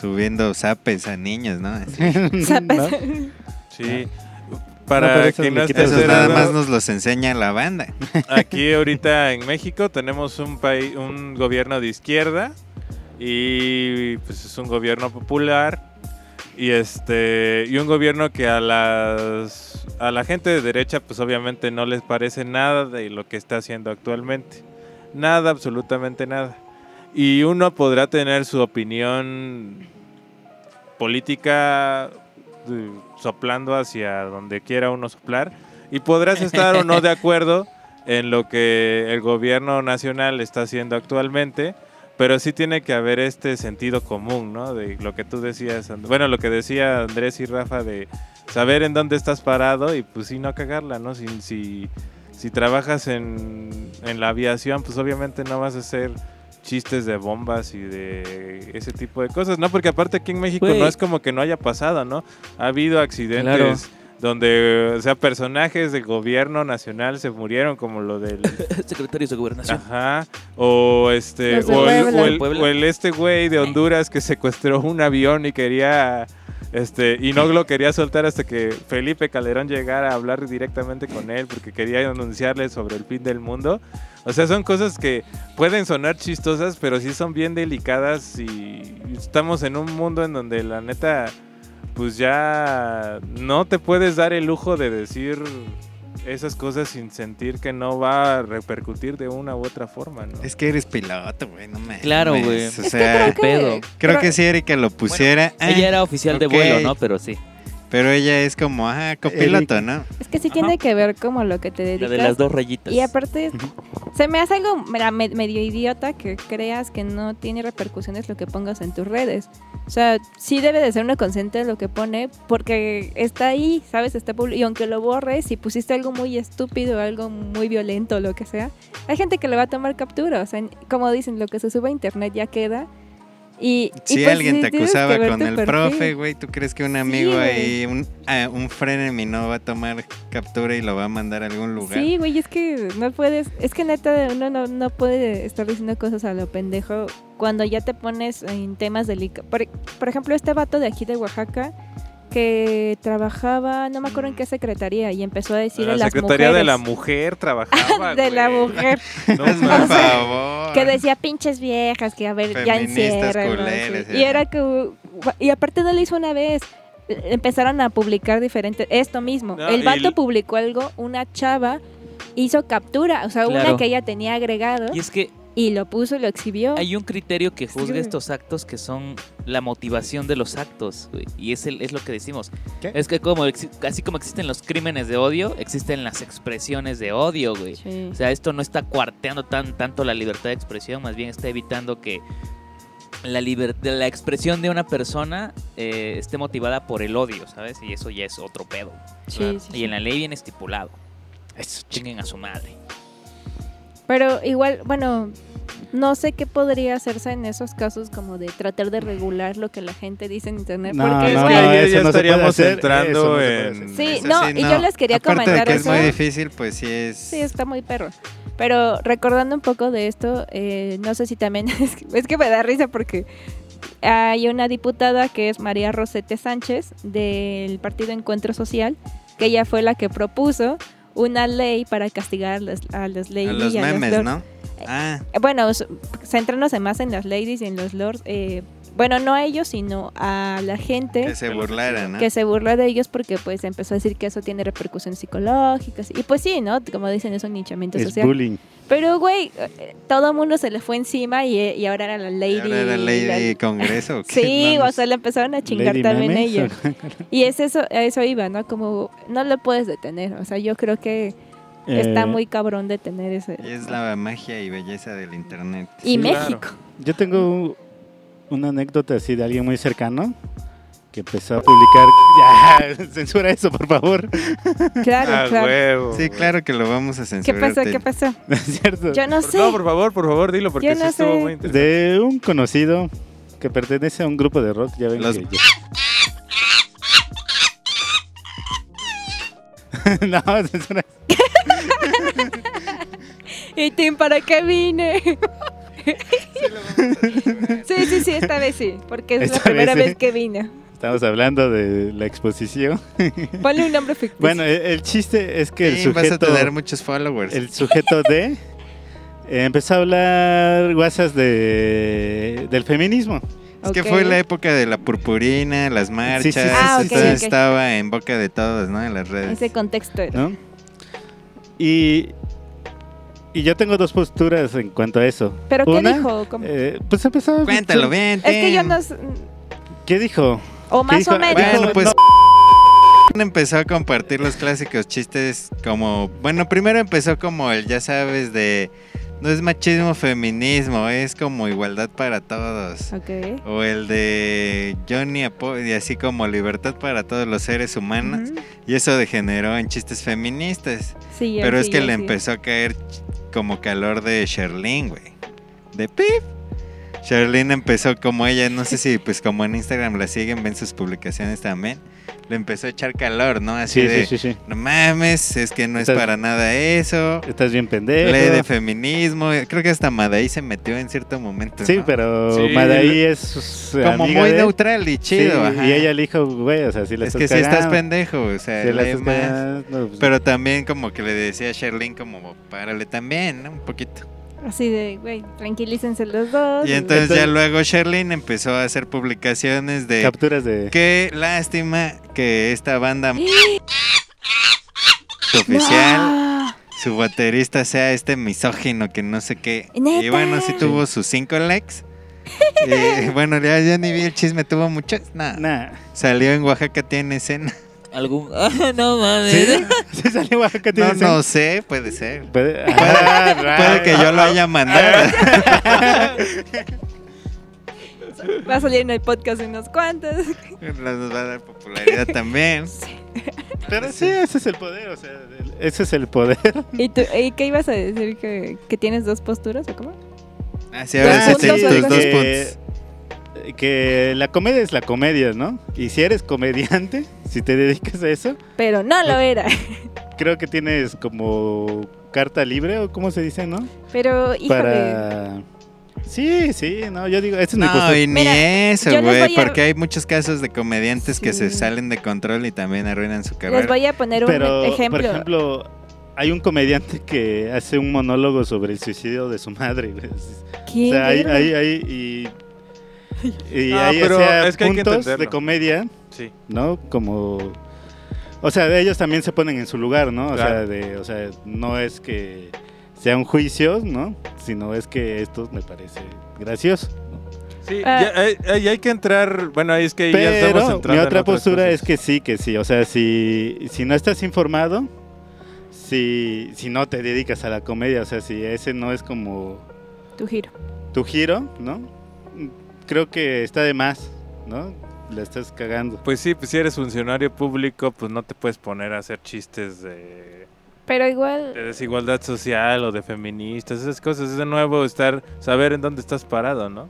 subiendo zapes a niños, ¿no? Zapes. Sí. No, Para eso que no esté Eso nada más nos los enseña la banda. Aquí ahorita en México tenemos un país, un gobierno de izquierda y pues es un gobierno popular y este y un gobierno que a las a la gente de derecha pues obviamente no les parece nada de lo que está haciendo actualmente. Nada, absolutamente nada. Y uno podrá tener su opinión política soplando hacia donde quiera uno soplar y podrás estar o no de acuerdo en lo que el gobierno nacional está haciendo actualmente, pero sí tiene que haber este sentido común, ¿no? De lo que tú decías, bueno, lo que decía Andrés y Rafa de saber en dónde estás parado y pues sí no cagarla, ¿no? Si, si, si trabajas en, en la aviación, pues obviamente no vas a hacer chistes de bombas y de ese tipo de cosas, ¿no? Porque aparte aquí en México no es como que no haya pasado, ¿no? Ha habido accidentes Claro. donde, o sea, personajes del gobierno nacional se murieron, como lo del... Secretarios de Gobernación. Ajá. O este... El, el- o el este güey de Honduras que secuestró un avión y quería... Este, y no lo quería soltar hasta que Felipe Calderón llegara a hablar directamente con él porque quería anunciarle sobre el fin del mundo. O sea, son cosas que pueden sonar chistosas, pero sí son bien delicadas y estamos en un mundo en donde la neta, pues ya no te puedes dar el lujo de decir esas cosas sin sentir que no va a repercutir de una u otra forma, ¿no? Es que eres piloto, güey, no me. Claro, güey. O Es que sea, creo que, creo que si Erika lo pusiera. ah, Ella era oficial de vuelo, ¿no? Pero sí. Pero ella es como, ajá, copiloto, ¿no? Es que sí Ajá. tiene que ver como lo que te La dedicas. de las dos rayitas. Y aparte, se me hace algo medio idiota que creas que no tiene repercusiones lo que pongas en tus redes. O sea, sí debe de ser uno consciente lo que pone, porque está ahí, ¿sabes? Está y aunque lo borres, si pusiste algo muy estúpido, algo muy violento, lo que sea, hay gente que le va a tomar captura. O sea, como dicen, lo que se sube a internet ya queda. Y, y Si pues alguien te acusaba con el perfil. profe, güey, ¿tú crees que un amigo ahí, un, ah, un frenemy va a tomar captura y lo va a mandar a algún lugar? Sí, güey, es que no puedes, es que neta uno no, no puede estar diciendo cosas a lo pendejo cuando ya te pones en temas delicados. Por, por ejemplo, este vato de aquí de Oaxaca que trabajaba, no me acuerdo en qué secretaría, y empezó a decir a la las Secretaría de la Mujer trabajaba. de la mujer, No un favor. que decía pinches viejas, que a ver, ya encierran. Y era que, y aparte no lo hizo una vez. Empezaron a publicar diferentes, esto mismo. No, el vato publicó algo, una chava hizo captura, o sea, Claro. una que ella tenía agregado Y es que y lo puso y lo exhibió. hay un criterio que Sí, juzga güey. estos actos que son la motivación de los actos. Y es, el, es lo que decimos. ¿Qué? Es que como así como existen los crímenes de odio, existen las expresiones de odio, güey. Sí. O sea, esto no está cuarteando tan, tanto la libertad de expresión, más bien está evitando que la, la expresión de una persona eh, esté motivada por el odio, ¿sabes? Y eso ya es otro pedo. Sí, Claro. sí, Y sí. en la ley viene estipulado. Eso, Chinguen a su madre. Pero igual, bueno, no sé qué podría hacerse en esos casos como de tratar de regular lo que la gente dice en internet. No, porque, Es no, que güey, no, eso ya no estaríamos hacer, entrando en... Sí, Eso no, y yo les quería Aparte de comentar que es eso. muy difícil, pues sí es... Sí, está muy perro. Pero recordando un poco de esto, eh, no sé si también es que, es que me da risa porque hay una diputada que es María Rosete Sánchez del Partido Encuentro Social, que ella fue la que propuso una ley para castigar a las, a las a los y a memes. ¿no? Ah, Eh, Bueno, s- centrándose más en las ladies y en los lords. eh, bueno, no a ellos, sino a la gente que se burlaran, ¿no? que se burla de ellos porque pues empezó a decir que eso tiene repercusiones psicológicas. Y pues sí, ¿no? Como dicen, es un hinchamiento Es social. bullying. Pero, güey, eh, todo el mundo se le fue encima y, y ahora era la ¿Y lady. ahora era Lady la- Congreso. ¿o qué? Sí, o sea, le empezaron a chingar Lady también. ¿o? Y es eso, a eso iba, ¿no? Como no lo puedes detener. O sea, yo creo que está Eh, muy cabrón detener ese. Y es la magia y belleza del internet. Y Sí, México. Yo tengo una anécdota así de alguien muy cercano que empezó a publicar. Ya, censura eso, por favor. Claro, Ah, claro. huevo, Sí, claro que lo vamos a ¿Qué censurar. pasó? ¿Qué pasó? ¿No es cierto? Yo no Por- sé. No, por favor, por favor, dilo porque Yo sí no estuvo sé. muy interesante. De un conocido que pertenece a un grupo de rock. Ya ven Los- que no, censura. ¿Y Tim, para qué vine? sí, sí, sí, esta vez sí, porque es la Esta primera vez sí. vez que vine. Estamos hablando de la exposición. Ponle un nombre ficticio. Bueno, el, el chiste es que el Sí, vas a sujeto. tener muchos followers. El sujeto D eh, empezó a hablar guasas de, del feminismo. Es que Ok. fue la época de la purpurina, las marchas, sí, sí, Ah, ok, entonces ok. estaba en boca de todos, ¿no? En las redes. Ese contexto era. ¿no? Y, y yo tengo dos posturas en cuanto a eso. ¿Pero qué dijo? Eh, pues empezó. Cuéntalo bien. es que yo no... ¿Qué dijo? O más dijo? o menos. Bueno, pues no. empezó a compartir los clásicos chistes como, bueno, primero empezó como el, ya sabes, de no es machismo, feminismo, es como igualdad para todos. Ok. O el de Johnny y así como libertad para todos los seres humanos. Y eso degeneró en chistes feministas. Sí, Pero es que le empezó a caer como calor de Sherlyn, güey. De pip. Sherlyn empezó como ella, no sé si pues como en Instagram la siguen, ven sus publicaciones también. Le empezó a echar calor, ¿no? Así Sí, de, sí, sí, sí. no mames, es que no es para nada eso. Estás bien pendejo. Ley de feminismo. Creo que hasta Madaí se metió en cierto momento. Sí, ¿no? pero Sí, Madaí es Como amiga muy de neutral y chido. Sí, ajá. y ella le dijo, güey, o sea, si la es que si estás pendejo, o sea, si estás más. cagando, no, pues, Pero también como que le decía a Sherlyn como, párale también, ¿no? Un poquito. Así de, güey, tranquilícense los dos. Y entonces Entonces- ya luego Sherlyn empezó a hacer publicaciones de capturas de... qué lástima que esta banda oficial, No. su baterista sea este misógino que no sé qué. Y bueno, sí tuvo sus cinco likes. Y bueno, ya, ya ni vi el chisme, tuvo muchos. Nah. Nah. Salió en Oaxaca, tiene escena. Algún. Ah, no mames. ¿Sí? ¿Sí salió? No, ¿Tiene no sé, puede ser. Puede, Ah, Puede que yo lo haya mandado. Va a salir en el podcast unos cuantos. Nos va a dar popularidad también. Pero sí, ese es el poder, o sea, ese es el poder. ¿Y, tú, ¿Y qué ibas a decir? ¿Que, que tienes dos posturas o cómo? Ahora sí Dos tienes puntos, tus algo dos puntos. Que la comedia es la comedia, ¿no? Y si eres comediante, si te dedicas a eso, Pero no lo era. creo que tienes como carta libre o cómo se dice, ¿no? Pero, híjole. Para... Sí, sí, no, yo digo, esa es mi No, postura. y ni Mira, eso, les güey, a- porque hay muchos casos de comediantes que se salen de control y también arruinan su Les carrera. voy a poner un Pero, ejemplo. por ejemplo, hay un comediante que hace un monólogo sobre el suicidio de su madre. güey. ¿Qué O sea, hay, hay, hay, y, y No, hay pero sea, es que hay que puntos de comedia, Sí. ¿no? Como... O sea, ellos también se ponen en su lugar, ¿no? O, sea, de, o sea, no es que sea un juicio, ¿no? Sino es que esto me parece gracioso. Sí, Ah. ya hay, hay- hay que entrar. Bueno, ahí es que ya estamos Pero entrando. mi otra postura cosas. es que sí, que sí. O sea, si, si no estás informado, si, si no te dedicas a la comedia, o sea, si ese no es como Tu giro. tu giro, ¿no? Creo que está de más, ¿no? La estás cagando. Pues sí, pues si eres funcionario público, pues no te puedes poner a hacer chistes de, Pero igual. de desigualdad social o de feministas, esas cosas. Es de nuevo estar, saber en dónde estás parado, ¿no?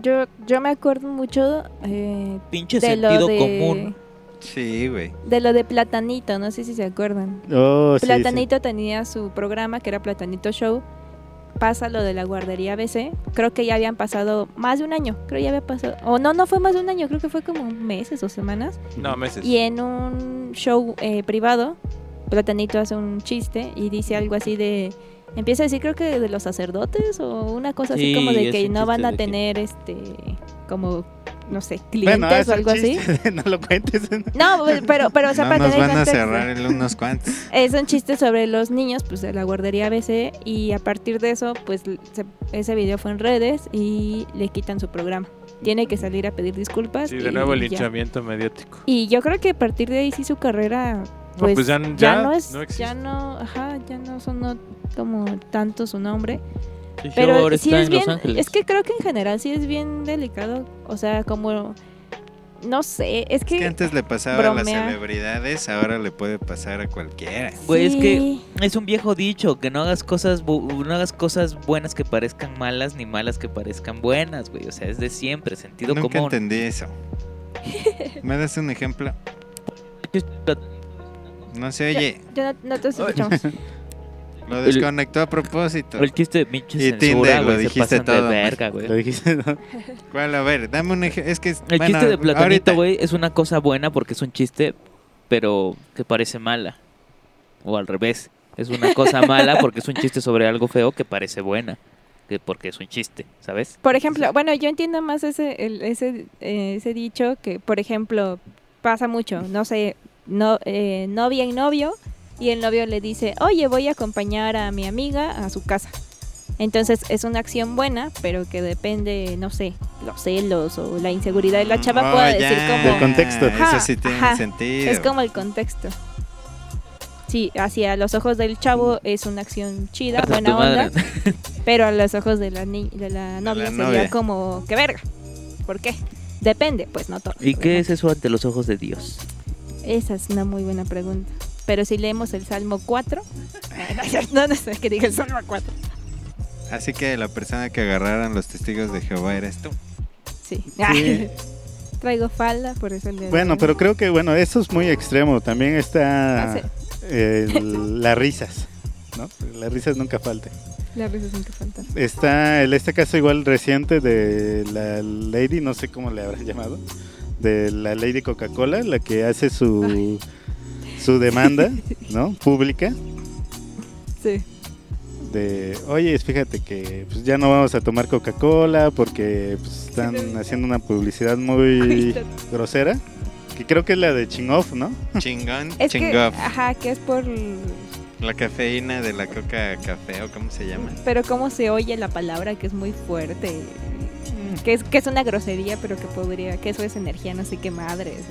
Yo, yo me acuerdo mucho eh, Pinche de lo sentido de. común. Sí, güey. De lo de Platanito, no sé si se acuerdan. Oh, sí, sí. Platanito tenía su programa que era Platanito Show. Pasa lo de la guardería BC. Creo que ya habían pasado más de un año. Creo ya había pasado. O no, no fue más de un año. Creo que fue como meses o semanas. No, meses. Y en un show eh, privado, Platanito hace un chiste y dice algo así de. Empieza a decir, creo que de los sacerdotes o una cosa así Sí, como de que no van a que- tener este. Como, no sé, clientes Bueno, o algo así. no lo cuentes. No, pero, pero o sea, no para nos tener van a cerrar el unos cuantos. Es un chiste sobre los niños, pues de la guardería ABC y a partir de eso, pues se- ese video fue en redes y le quitan su programa. Tiene que salir a pedir disculpas. Sí, de y nuevo el linchamiento mediático. Y yo creo que a partir de ahí sí su carrera, No, pues, pues ya- ya, ya no es, no ya no, ajá, ya no sonó como tanto su nombre. Sí, Pero ahora sí está es en bien, Los Ángeles. es que creo que en general sí es bien delicado, o sea, como, no sé, es que, Es que antes le pasaba a las celebridades, ahora le puede pasar a cualquiera. Güey, es que sí. es un viejo dicho, que no hagas cosas no hagas cosas buenas que parezcan malas ni malas que parezcan buenas, güey. O sea, es de siempre, sentido Nunca común. entendí eso. ¿Me das un ejemplo? No se oye. Ya no, no te escuchamos. Lo desconectó a propósito. El chiste de pinche Y censura, Tinder, lo se dijiste pasan todo, de verga, güey. Lo dijiste, ¿no? ¿Cuál? A ver, dame un ejemplo. Es que, El bueno, chiste de platanito, güey, es una cosa buena porque es un chiste, pero que parece mala. O al revés, Es una cosa mala porque es un chiste sobre algo feo que parece buena. Que porque es un chiste, ¿sabes? Por ejemplo, bueno, yo entiendo más ese, el- ese, eh, ese dicho que, por ejemplo, pasa mucho, no sé, no, eh, novia y novio, y el novio le dice, oye, voy a acompañar a mi amiga a su casa. Entonces es una acción buena, pero que depende, no sé, los celos o la inseguridad de la chava Oh, pueda decir como... Del contexto. Eso Ajá, sí tiene ajá. sentido. Es como el contexto. Sí, hacia los ojos del chavo es una acción chida, Hasta buena onda, pero a los ojos de la, ni- de la novia sería novia. como, que verga. ¿Por qué? Depende, pues no todo. ¿Y qué es eso ante los ojos de Dios? Esa es una muy buena pregunta. Pero si leemos el Salmo 4, no, no sé que diga el Salmo 4. Así que la persona que agarraron los testigos de Jehová eres tú. Sí. Sí. Traigo falda, por eso le Bueno, pero creo que bueno, eso es muy extremo. También está Ah, sí. las risas, ¿no? Las risas nunca faltan. Las risas nunca faltan. Está el este caso igual reciente de la Lady, no sé cómo le habrán llamado, de la Lady Coca-Cola, la que hace su su demanda, ¿no? Pública Sí. de, oye, fíjate que pues, ya no vamos a tomar Coca-Cola porque pues, están Sí, haciendo una publicidad muy grosera, que creo que es la de Chingoff, ¿no? Chingón, Es que, chingoff. ajá, que es por... La cafeína de la coca café o cómo se llama. Pero cómo se oye la palabra que es muy fuerte. Que es, que es una grosería, pero que podría... Que eso es energía, no sé qué madre. Es,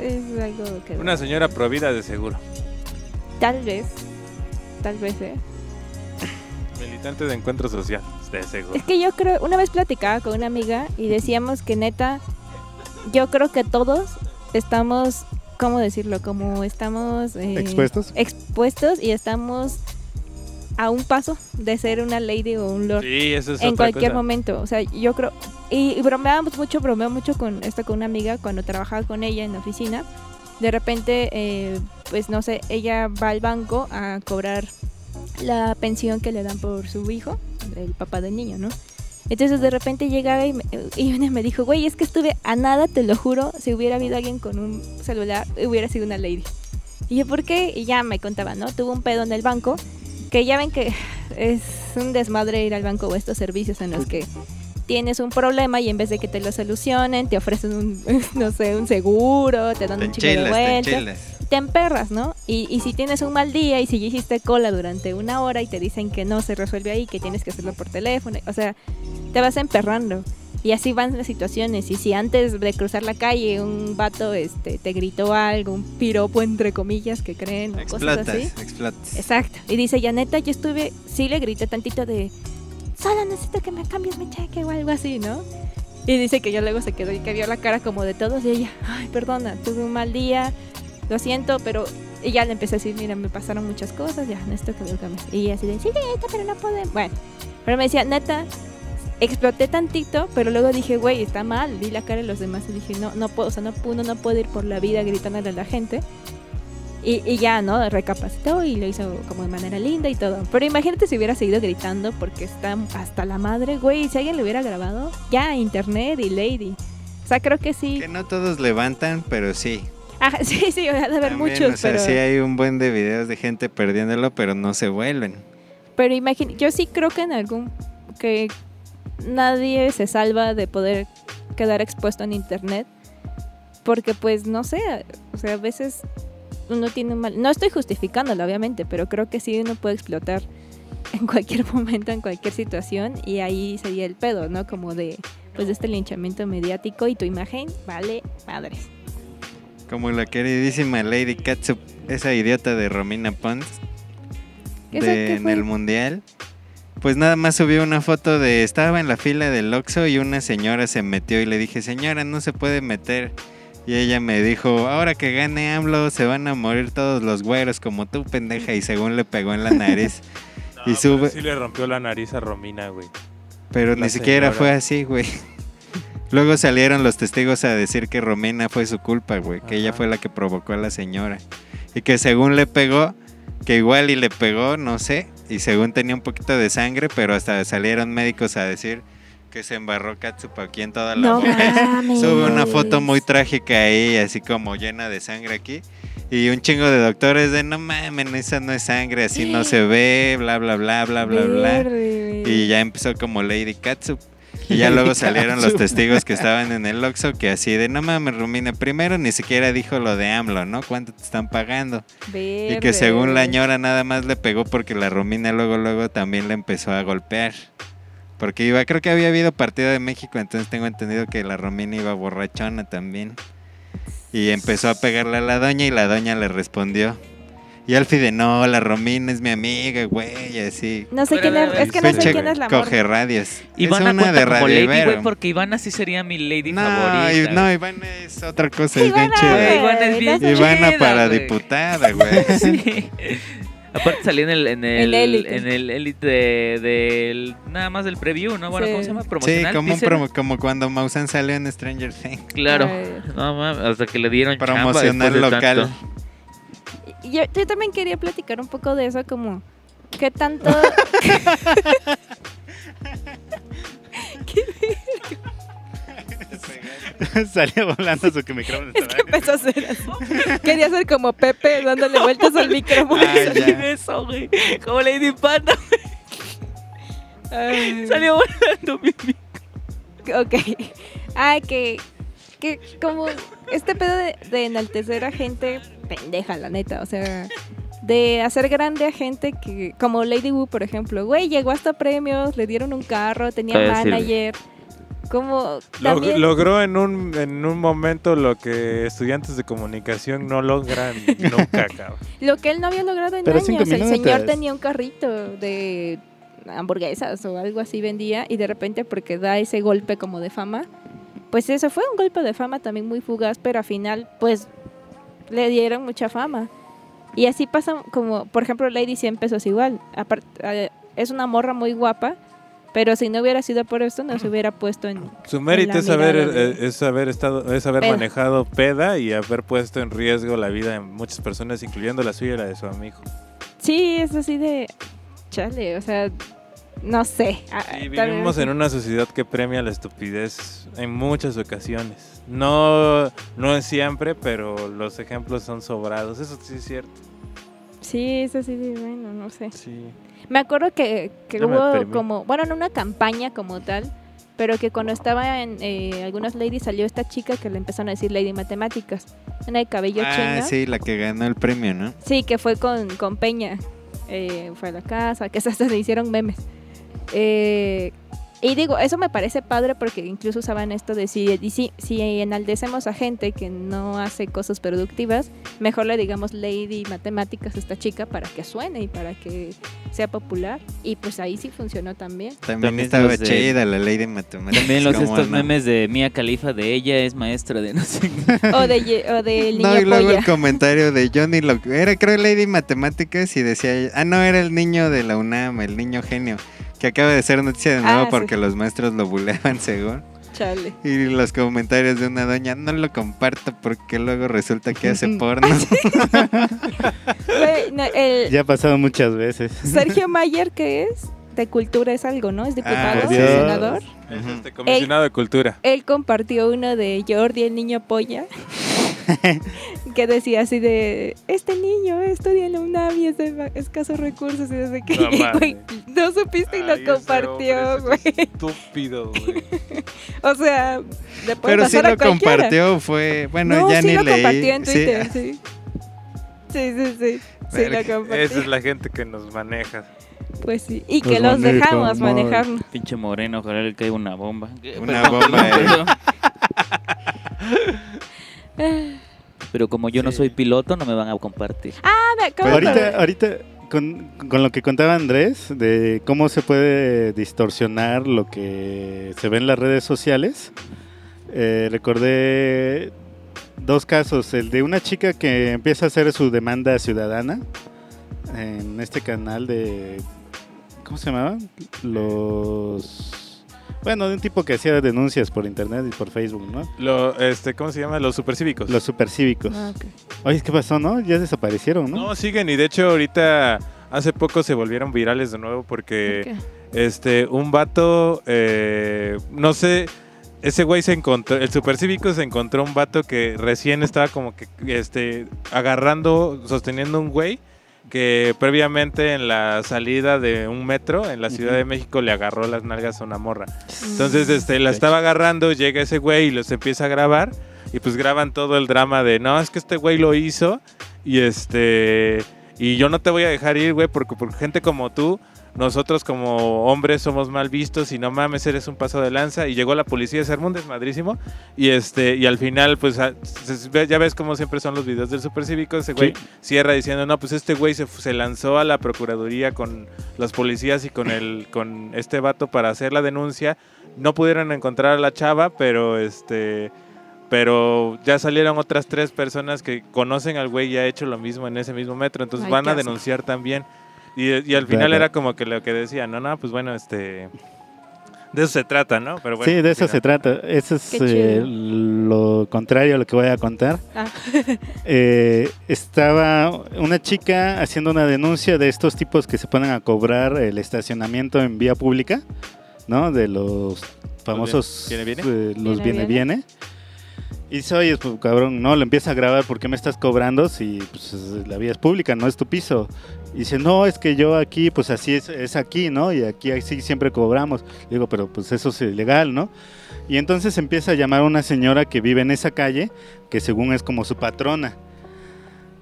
es algo que... Una señora provida de seguro. Tal vez. Tal vez, ¿eh? Militante de encuentro social, de seguro. Es que yo creo, una vez platicaba con una amiga y decíamos que neta, yo creo que todos estamos, ¿cómo decirlo? Como estamos... eh, Expuestos. Expuestos y estamos a un paso de ser una lady o un lord. Sí, eso es en otra cualquier cosa. momento. O sea, yo creo. Y, y bromeábamos mucho, bromeo mucho con esto con una amiga cuando trabajaba con ella en la oficina. De repente, eh, pues no sé, ella va al banco a cobrar la pensión que le dan por su hijo, el papá del niño, ¿no? Entonces de repente llegaba y me, y me dijo, güey, es que estuve a nada, te lo juro, si hubiera habido alguien con un celular, hubiera sido una lady. Y yo, ¿por qué? Y ya me contaba, ¿no? Tuvo un pedo en el banco, que ya ven que es un desmadre ir al banco o estos servicios en los que tienes un problema y en vez de que te lo solucionen, te ofrecen un, no sé, un seguro, te dan Te un chico de enchilas, te emperras, ¿no? Y, y si tienes un mal día y si ya hiciste cola durante una hora y te dicen que no se resuelve ahí, que tienes que hacerlo por teléfono, o sea, te vas emperrando. Y así van las situaciones. Y si antes de cruzar la calle un vato este, te gritó algo, un piropo entre comillas que creen o cosas Explotas, así. explotas. Exacto. Y dice, ya neta, yo estuve, sí le grité tantito de, solo necesito que me cambies mi cheque o algo así, ¿no? Y dice que ya luego se quedó y que vio la cara como de todos y ella, ay, perdona, tuve un mal día, lo siento, pero... Y ya le empecé a decir, mira, me pasaron muchas cosas, ya, necesito que me lo cambies. Y así de, sí, pero no puedo. Bueno, pero me decía, neta, exploté tantito, pero luego dije, güey, está mal, vi la cara de los demás y dije, no, no puedo, o sea, no, uno no puede ir por la vida gritándole a la gente. Y, y ya, ¿no? Recapacitó y lo hizo como de manera linda y todo. Pero imagínate si hubiera seguido gritando porque está hasta la madre, güey. Si alguien lo hubiera grabado, ya, internet y lady. O sea, creo que sí. Que no todos levantan, pero sí. Ajá, sí, sí, ha de haber También, muchos, o sea, pero... sí hay un buen de videos de gente perdiéndolo, pero no se vuelven. Pero imagínate, yo sí creo que en algún... que nadie se salva de poder quedar expuesto en internet. Porque pues, no sé, o sea, a veces uno tiene un mal... No estoy justificándolo, obviamente, pero creo que sí uno puede explotar en cualquier momento, en cualquier situación. Y ahí sería el pedo, ¿no? Como de, pues, de este linchamiento mediático y tu imagen vale madres. Como la queridísima Lady Katsup, esa idiota de Romina Pons ¿Qué sé de, qué en el mundial. Pues nada más subió una foto de estaba en la fila del Oxxo y una señora se metió y le dije, "Señora, no se puede meter." Y ella me dijo, "Ahora que gane AMLO se van a morir todos los güeros como tú, pendeja." Y según le pegó en la nariz. No, y sube sí le rompió la nariz a Romina, güey. Pero La ni siquiera fue así, güey. Luego salieron los testigos a decir que Romina fue su culpa, güey, que ella fue la que provocó a la señora. Y que según le pegó, que igual y le pegó, no sé, y según tenía un poquito de sangre, pero hasta salieron médicos a decir que se embarró Katsup aquí en toda la No boca. Sube una foto muy trágica ahí, así como llena de sangre aquí. Y un chingo de doctores de no mames, esa no es sangre, así no se ve, bla, bla, bla, bla, bla, bla. Verde, Y ya empezó como Lady Katsup. Y ya luego salieron los testigos que estaban en el Oxxo que así de no mames, Romina, primero ni siquiera dijo lo de AMLO, ¿no? ¿Cuánto te están pagando? Y que verde. según la ñora nada más le pegó porque la Romina luego luego también le empezó a golpear. Porque iba, creo que había habido partido de México, entonces tengo entendido que la Romina iba borrachona también. Y empezó a pegarle a la doña y la doña le respondió. Y Alfie de no, la Romina es mi amiga, güey, así. No sé quién es, es que no sé quién es la Coge morra. radios. Ivana es una de como Radio Lady, güey, porque Ivana sí sería mi lady No, favorita. no. Ivana es otra cosa, es bien Ivana, chida. Güey, Ivana es bien Ivana chida, para diputada, güey. Sí. Aparte salía en el en el En el Elite de, del nada más del preview, ¿no? Bueno, Sí. ¿cómo se llama? Sí, Promocional. como, un teaser. promo- como cuando Mausan salió en Stranger Things. Claro. Ay. No mames, hasta que le dieron Promocional de local. tanto. Y Yo, yo también quería platicar un poco de eso, como qué tanto... Salía volando su micrófono. Es que empezó a hacer así. Quería ser como Pepe dándole vueltas al micrófono. Ah, ya. Eso, güey. Como Lady Panda. Ay. Salió volando mi Ok. Ay, que, que como este pedo de, de enaltecer a gente pendeja, la neta. O sea, de hacer grande a gente que, como Lady Wu, por ejemplo. Güey, llegó hasta premios, le dieron un carro, tenía sirve. Como también... logró en un, en un momento lo que estudiantes de comunicación no logran nunca, cabrón. Lo que él no había logrado en Pero años. El señor tenía un carrito de hamburguesas o algo así vendía y de repente porque da ese golpe como de fama, pues eso fue un golpe de fama también muy fugaz, pero al final pues le dieron mucha fama. Y así pasa como, por ejemplo, Lady 100 pesos igual. Apart- eh, es una morra muy guapa, pero si no hubiera sido por esto no se hubiera puesto en... Su mérito la es haber, de- es haber estado, es haber Peda. manejado peda y haber puesto en riesgo la vida de muchas personas, incluyendo la suya y la de su amigo. Sí, es así de... Chale, o sea, no sé. Ah, vivimos en una sociedad que premia la estupidez en muchas ocasiones. No, no es siempre, pero los ejemplos son sobrados. Eso sí es cierto. Sí, es así de, bueno, no sé. Sí. Me acuerdo que, que hubo como, bueno, no una campaña como tal, pero que cuando estaba en eh, algunas ladies salió esta chica que le empezaron a decir Lady Matemáticas, una de cabello Ah, sí, la que ganó el premio, ¿no? Sí, que fue con, con Peña. Eh, fue a la casa, que hasta se hicieron memes. Eh, y digo, eso me parece padre porque incluso usaban esto de si, y si, si enaldecemos a gente que no hace cosas productivas, mejor le digamos Lady Matemáticas a esta chica para que suene y para que sea popular. Y pues ahí sí funcionó también. También, También estaba de- chida la de matemáticas. También los ¿cómo estos no? memes de Mia Khalifa de ella es maestra de no sé qué. O de o niño No, y luego polla. el comentario de Johnny era creo Lady Matemáticas y decía, ah no, era el niño de la UNAM, el niño genio, que acaba de ser noticia de nuevo Ah, sí. porque los maestros lo buleaban según. Chale. Y los comentarios de una doña, no lo comparto porque luego resulta que hace porno. Güey, no, el Ya ha pasado muchas veces. Sergio Mayer, ¿qué es? De cultura es algo, ¿no? Es diputado, Ah, sí. senador. Es este comisionado de cultura. él compartió uno de Jordi el niño polla que decía así de este niño estudia en la UNAM y es de escasos recursos y desde que No mames. güey, no supiste y lo compartió güey es Estúpido, güey. o sea le puede Pero sí pasar a lo cualquiera. compartió, fue, bueno, no ya sí ni lo leí. compartió en Sí, Twitter sí sí sí sí, sí lo compartió Esa es la gente que nos maneja. pues sí y que Nos los dejamos manejarnos Pinche moreno, ojalá le caiga una bomba. Una bomba, eh. Pero como yo no soy piloto, no me van a compartir. ah me acabo de ahorita, ahorita con, con lo que contaba Andrés, de cómo se puede distorsionar lo que se ve en las redes sociales, eh, recordé dos casos. El de una chica que empieza a hacer su demanda ciudadana en este canal de... ¿Cómo se llamaba? Los... Bueno, de un tipo que hacía denuncias por internet y por Facebook, ¿no? Lo, este, ¿Cómo se llama? Los supercívicos. Los supercívicos. Ah, ok. Oye, ¿qué pasó, no? Ya desaparecieron, ¿no? No, siguen y de hecho ahorita hace poco se volvieron virales de nuevo porque este un vato eh, no sé ese güey se encontró, el supercívico se encontró un vato que recién estaba como que este agarrando, sosteniendo un güey que previamente en la salida de un metro en la Ciudad de México le agarró las nalgas a una morra. Entonces este la estaba agarrando, llega ese güey y los empieza a grabar y pues graban todo el drama de, no, es que este güey lo hizo y este y yo no te voy a dejar ir, güey, porque por gente como tú nosotros como hombres somos mal vistos y no mames, eres un paso de lanza. Y llegó la policía, se armó un desmadrísimo. Y este, y al final, pues ya ves cómo siempre son los videos del supercívico. Ese güey Sí. cierra diciendo, no, pues este güey se, se lanzó a la procuraduría con los policías y con el, con este vato para hacer la denuncia. No pudieron encontrar a la chava, pero este. Pero ya salieron otras tres personas que conocen al güey y ha hecho lo mismo en ese mismo metro. Entonces Ay, van a denunciar también. Y, y al final era como que lo que decía, no, no, pues bueno, este... De eso se trata, ¿no? Pero bueno, sí, de eso se trata. Eso es eh, lo contrario a lo que voy a contar. Ah. Eh, estaba una chica haciendo una denuncia de estos tipos que se ponen a cobrar el estacionamiento en vía pública, ¿no? De los famosos ¿Viene, viene? eh, los Viene, viene viene. Y dice, oye, pues cabrón, no, lo empieza a grabar, ¿por qué me estás cobrando si pues, la vía es pública, no es tu piso? Y dice, no, es que yo aquí, pues así es, es aquí, ¿no? Y aquí así siempre cobramos. Digo, pero pues eso es ilegal, ¿no? Y entonces empieza a llamar a una señora que vive en esa calle, que según es como su patrona,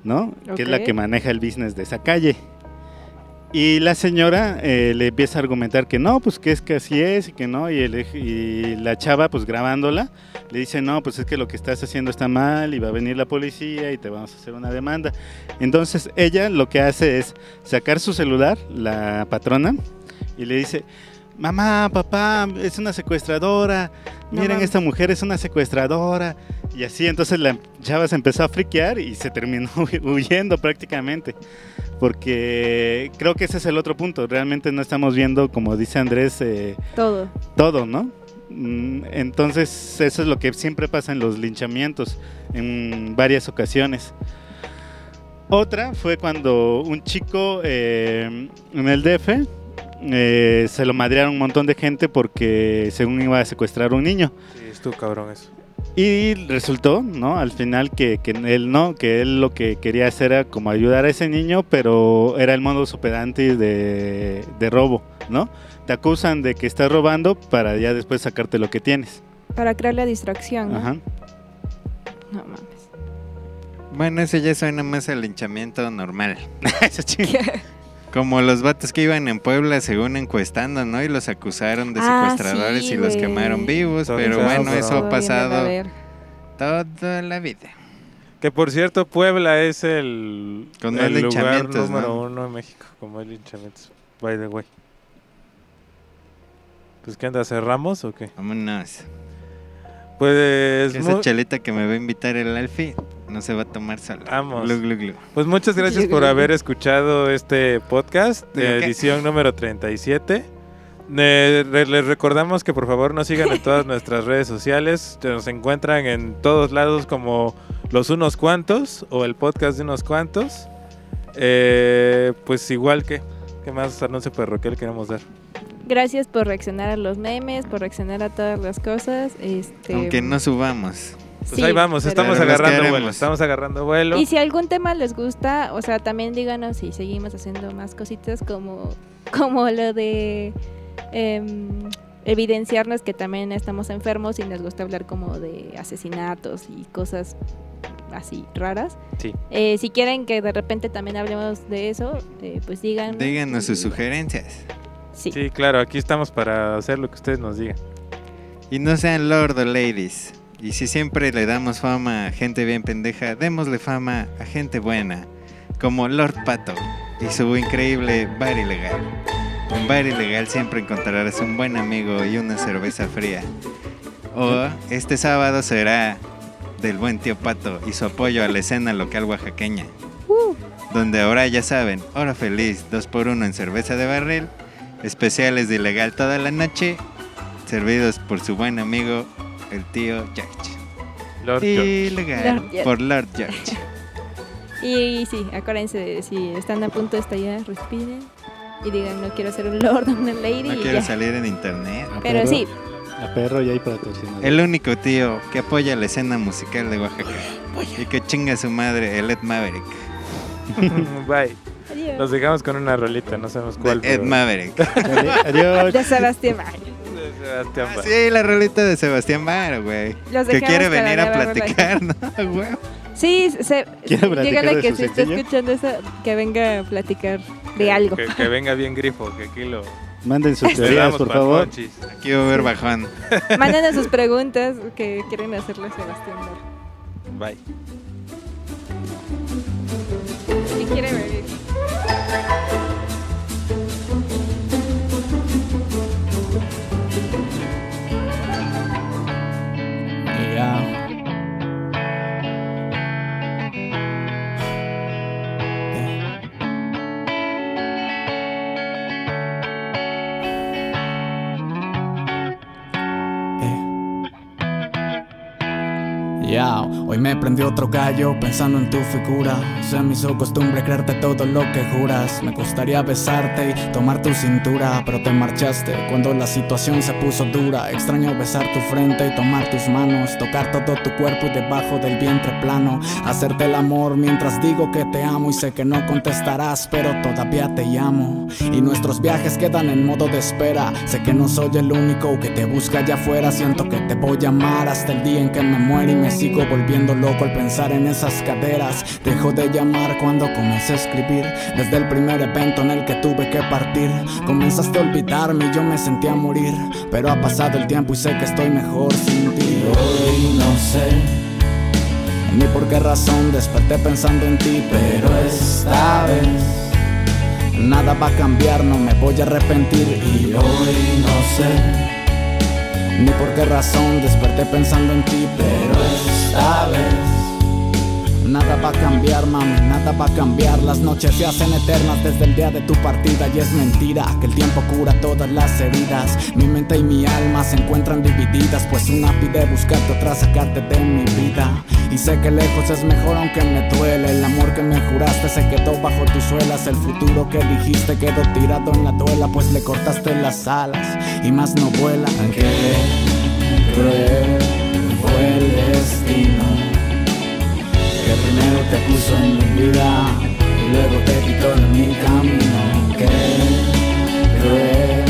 ¿no? Que es la que maneja el business de esa calle. Y la señora eh, le empieza a argumentar que no, pues que es que así es y que no. Y, el- y la chava, pues grabándola, le dice, no, pues es que lo que estás haciendo está mal y va a venir la policía y te vamos a hacer una demanda. Entonces ella lo que hace es sacar su celular, la patrona, y le dice, mamá, papá, es una secuestradora, miren, esta mujer es una secuestradora. Y así entonces la chava se empezó a friquear y se terminó huyendo prácticamente. Porque creo que ese es el otro punto. Realmente no estamos viendo, como dice Andrés, eh, Todo. todo, ¿no? Mm, Entonces eso es lo que siempre pasa en los linchamientos en varias ocasiones. Otra fue cuando un chico eh, en el DF eh, se lo madrearon un montón de gente porque según iba a secuestrar a un niño. Sí, estuvo cabrón eso. Y resultó, ¿no? Al final que, que él no, que él lo que quería hacer era como ayudar a ese niño, pero era el modus operandi de, de robo, ¿no? Te acusan de que estás robando para ya después sacarte lo que tienes. Para crear la distracción. ¿no? Ajá. No mames. Bueno, eso ya suena más al linchamiento normal. Como los vatos que iban en Puebla según encuestando, ¿no? Y los acusaron de Ah, secuestradores sí, y los quemaron vivos. Todo pero bueno, pero- eso ha pasado toda la vida. Que por cierto, Puebla es el, Con el lugar linchamientos, número ¿no? uno en México, con más linchamientos. By the way. Pues, ¿qué onda? ¿Cerramos o qué? Vámonos. Pues, esa chaleta que me va a invitar el Alfie no se va a tomar sola. Vamos. Glu, glu, glu. pues muchas gracias por haber escuchado este podcast, edición número 37. Eh, les recordamos que por favor nos sigan en todas nuestras redes sociales. Nos encuentran en todos lados como los unos cuantos o el podcast de unos cuantos. Eh, pues igual que, ¿qué más anuncio parroquial queremos dar? Gracias por reaccionar a los memes, por reaccionar a todas las cosas. Este, Aunque no subamos. Pues sí, ahí vamos, estamos agarrando vuelo, estamos agarrando vuelo. Y si algún tema les gusta, o sea, también díganos si seguimos haciendo más cositas como, como lo de em, evidenciarnos que también estamos enfermos y nos gusta hablar como de asesinatos y cosas así raras. Sí. Eh, si quieren que de repente también hablemos de eso, eh, pues digan. Díganos sus sugerencias. Sí. Sí, claro, aquí estamos para hacer lo que ustedes nos digan. Y no sean lord o ladies. Y si siempre le damos fama a gente bien pendeja, démosle fama a gente buena. Como Lord Pato y su increíble bar ilegal. En bar ilegal siempre encontrarás un buen amigo y una cerveza fría. O este sábado será del buen tío Pato y su apoyo a la escena local oaxaqueña. Donde ahora ya saben, hora feliz, 2x1 en cerveza de barril, especiales de ilegal toda la noche, servidos por su buen amigo, el tío George. Lord George. Ilegal, Lord por Lord George. y, sí, acuérdense, de si están a punto de estallar, respiren y digan, no quiero ser un lord o una lady. No y quiero ya. salir en internet. Pero sí, A perro y hay patrocinador. El único tío que apoya la escena musical de Oaxaca. Y que chinga su madre, el Ed Maverick. Bye. Adiós. Nos dejamos con una rolita, no sabemos cuál. De Ed pero- Maverick. Adiós. De Sebastián Bach. Sebastián Ah, Bach. sí, la rolita de Sebastián Baro, güey. Que quiere venir a platicar, ¿no? Güey. Sí, se, ¿Quiere platicar dígale que si está escuchando eso, que venga a platicar de algo. Que, que venga bien grifo, que aquí lo Manden sus teorías, por favor. Aquí va a haber bajón. Mándenos sus preguntas que quieren hacerle a Sebastián Bach. Bye. ¿Qué quiere venir? Me prendió otro gallo pensando en tu figura. Se me hizo costumbre creerte todo lo que juras. Me gustaría besarte y tomar tu cintura, pero te marchaste cuando la situación se puso dura. Extraño besar tu frente y tomar tus manos, tocar todo tu cuerpo y debajo del vientre plano. Hacerte el amor mientras digo que te amo y sé que no contestarás, pero todavía te llamo. Y nuestros viajes quedan en modo de espera. Sé que no soy el único que te busca allá afuera. Siento que te voy a amar hasta el día en que me muera y me sigo volviendo loco al pensar en esas caderas. Dejo de llamar cuando comencé a escribir. Desde el primer evento en el que tuve que partir, comenzaste a olvidarme y yo me sentía morir. Pero ha pasado el tiempo y sé que estoy mejor sin ti. Hoy no sé ni por qué razón desperté pensando en ti, pero esta vez nada va a cambiar, no me voy a arrepentir y hoy no sé ni por qué razón desperté pensando en ti, pero esta vez Nada va a cambiar, mami, nada va a cambiar. Las noches se hacen eternas desde el día de tu partida y es mentira que el tiempo cura todas las heridas. Mi mente y mi alma se encuentran divididas, pues una pide buscarte, otra sacarte de mi vida. Y sé que lejos es mejor aunque me duele. El amor que me juraste se quedó bajo tus suelas. El futuro que dijiste quedó tirado en la duela, pues le cortaste las alas y más no vuela. Que primero te puso en mi vida y luego te quitó de mi camino. Qué cruel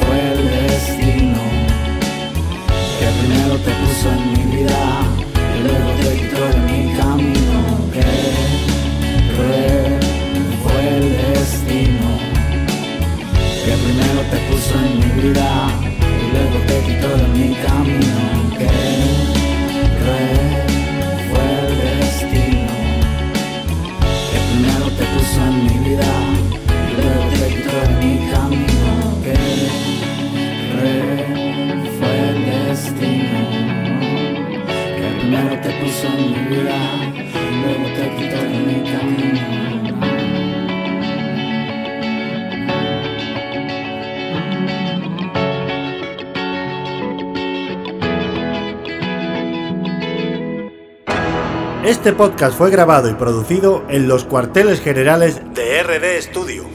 fue el destino que primero te puso en mi vida y luego te quitó de mi camino. Qué cruel fue el destino que primero te puso en mi vida luego te quitó de mi camino. Qué cruel Este podcast fue grabado y producido en los cuarteles generales de RD Studio.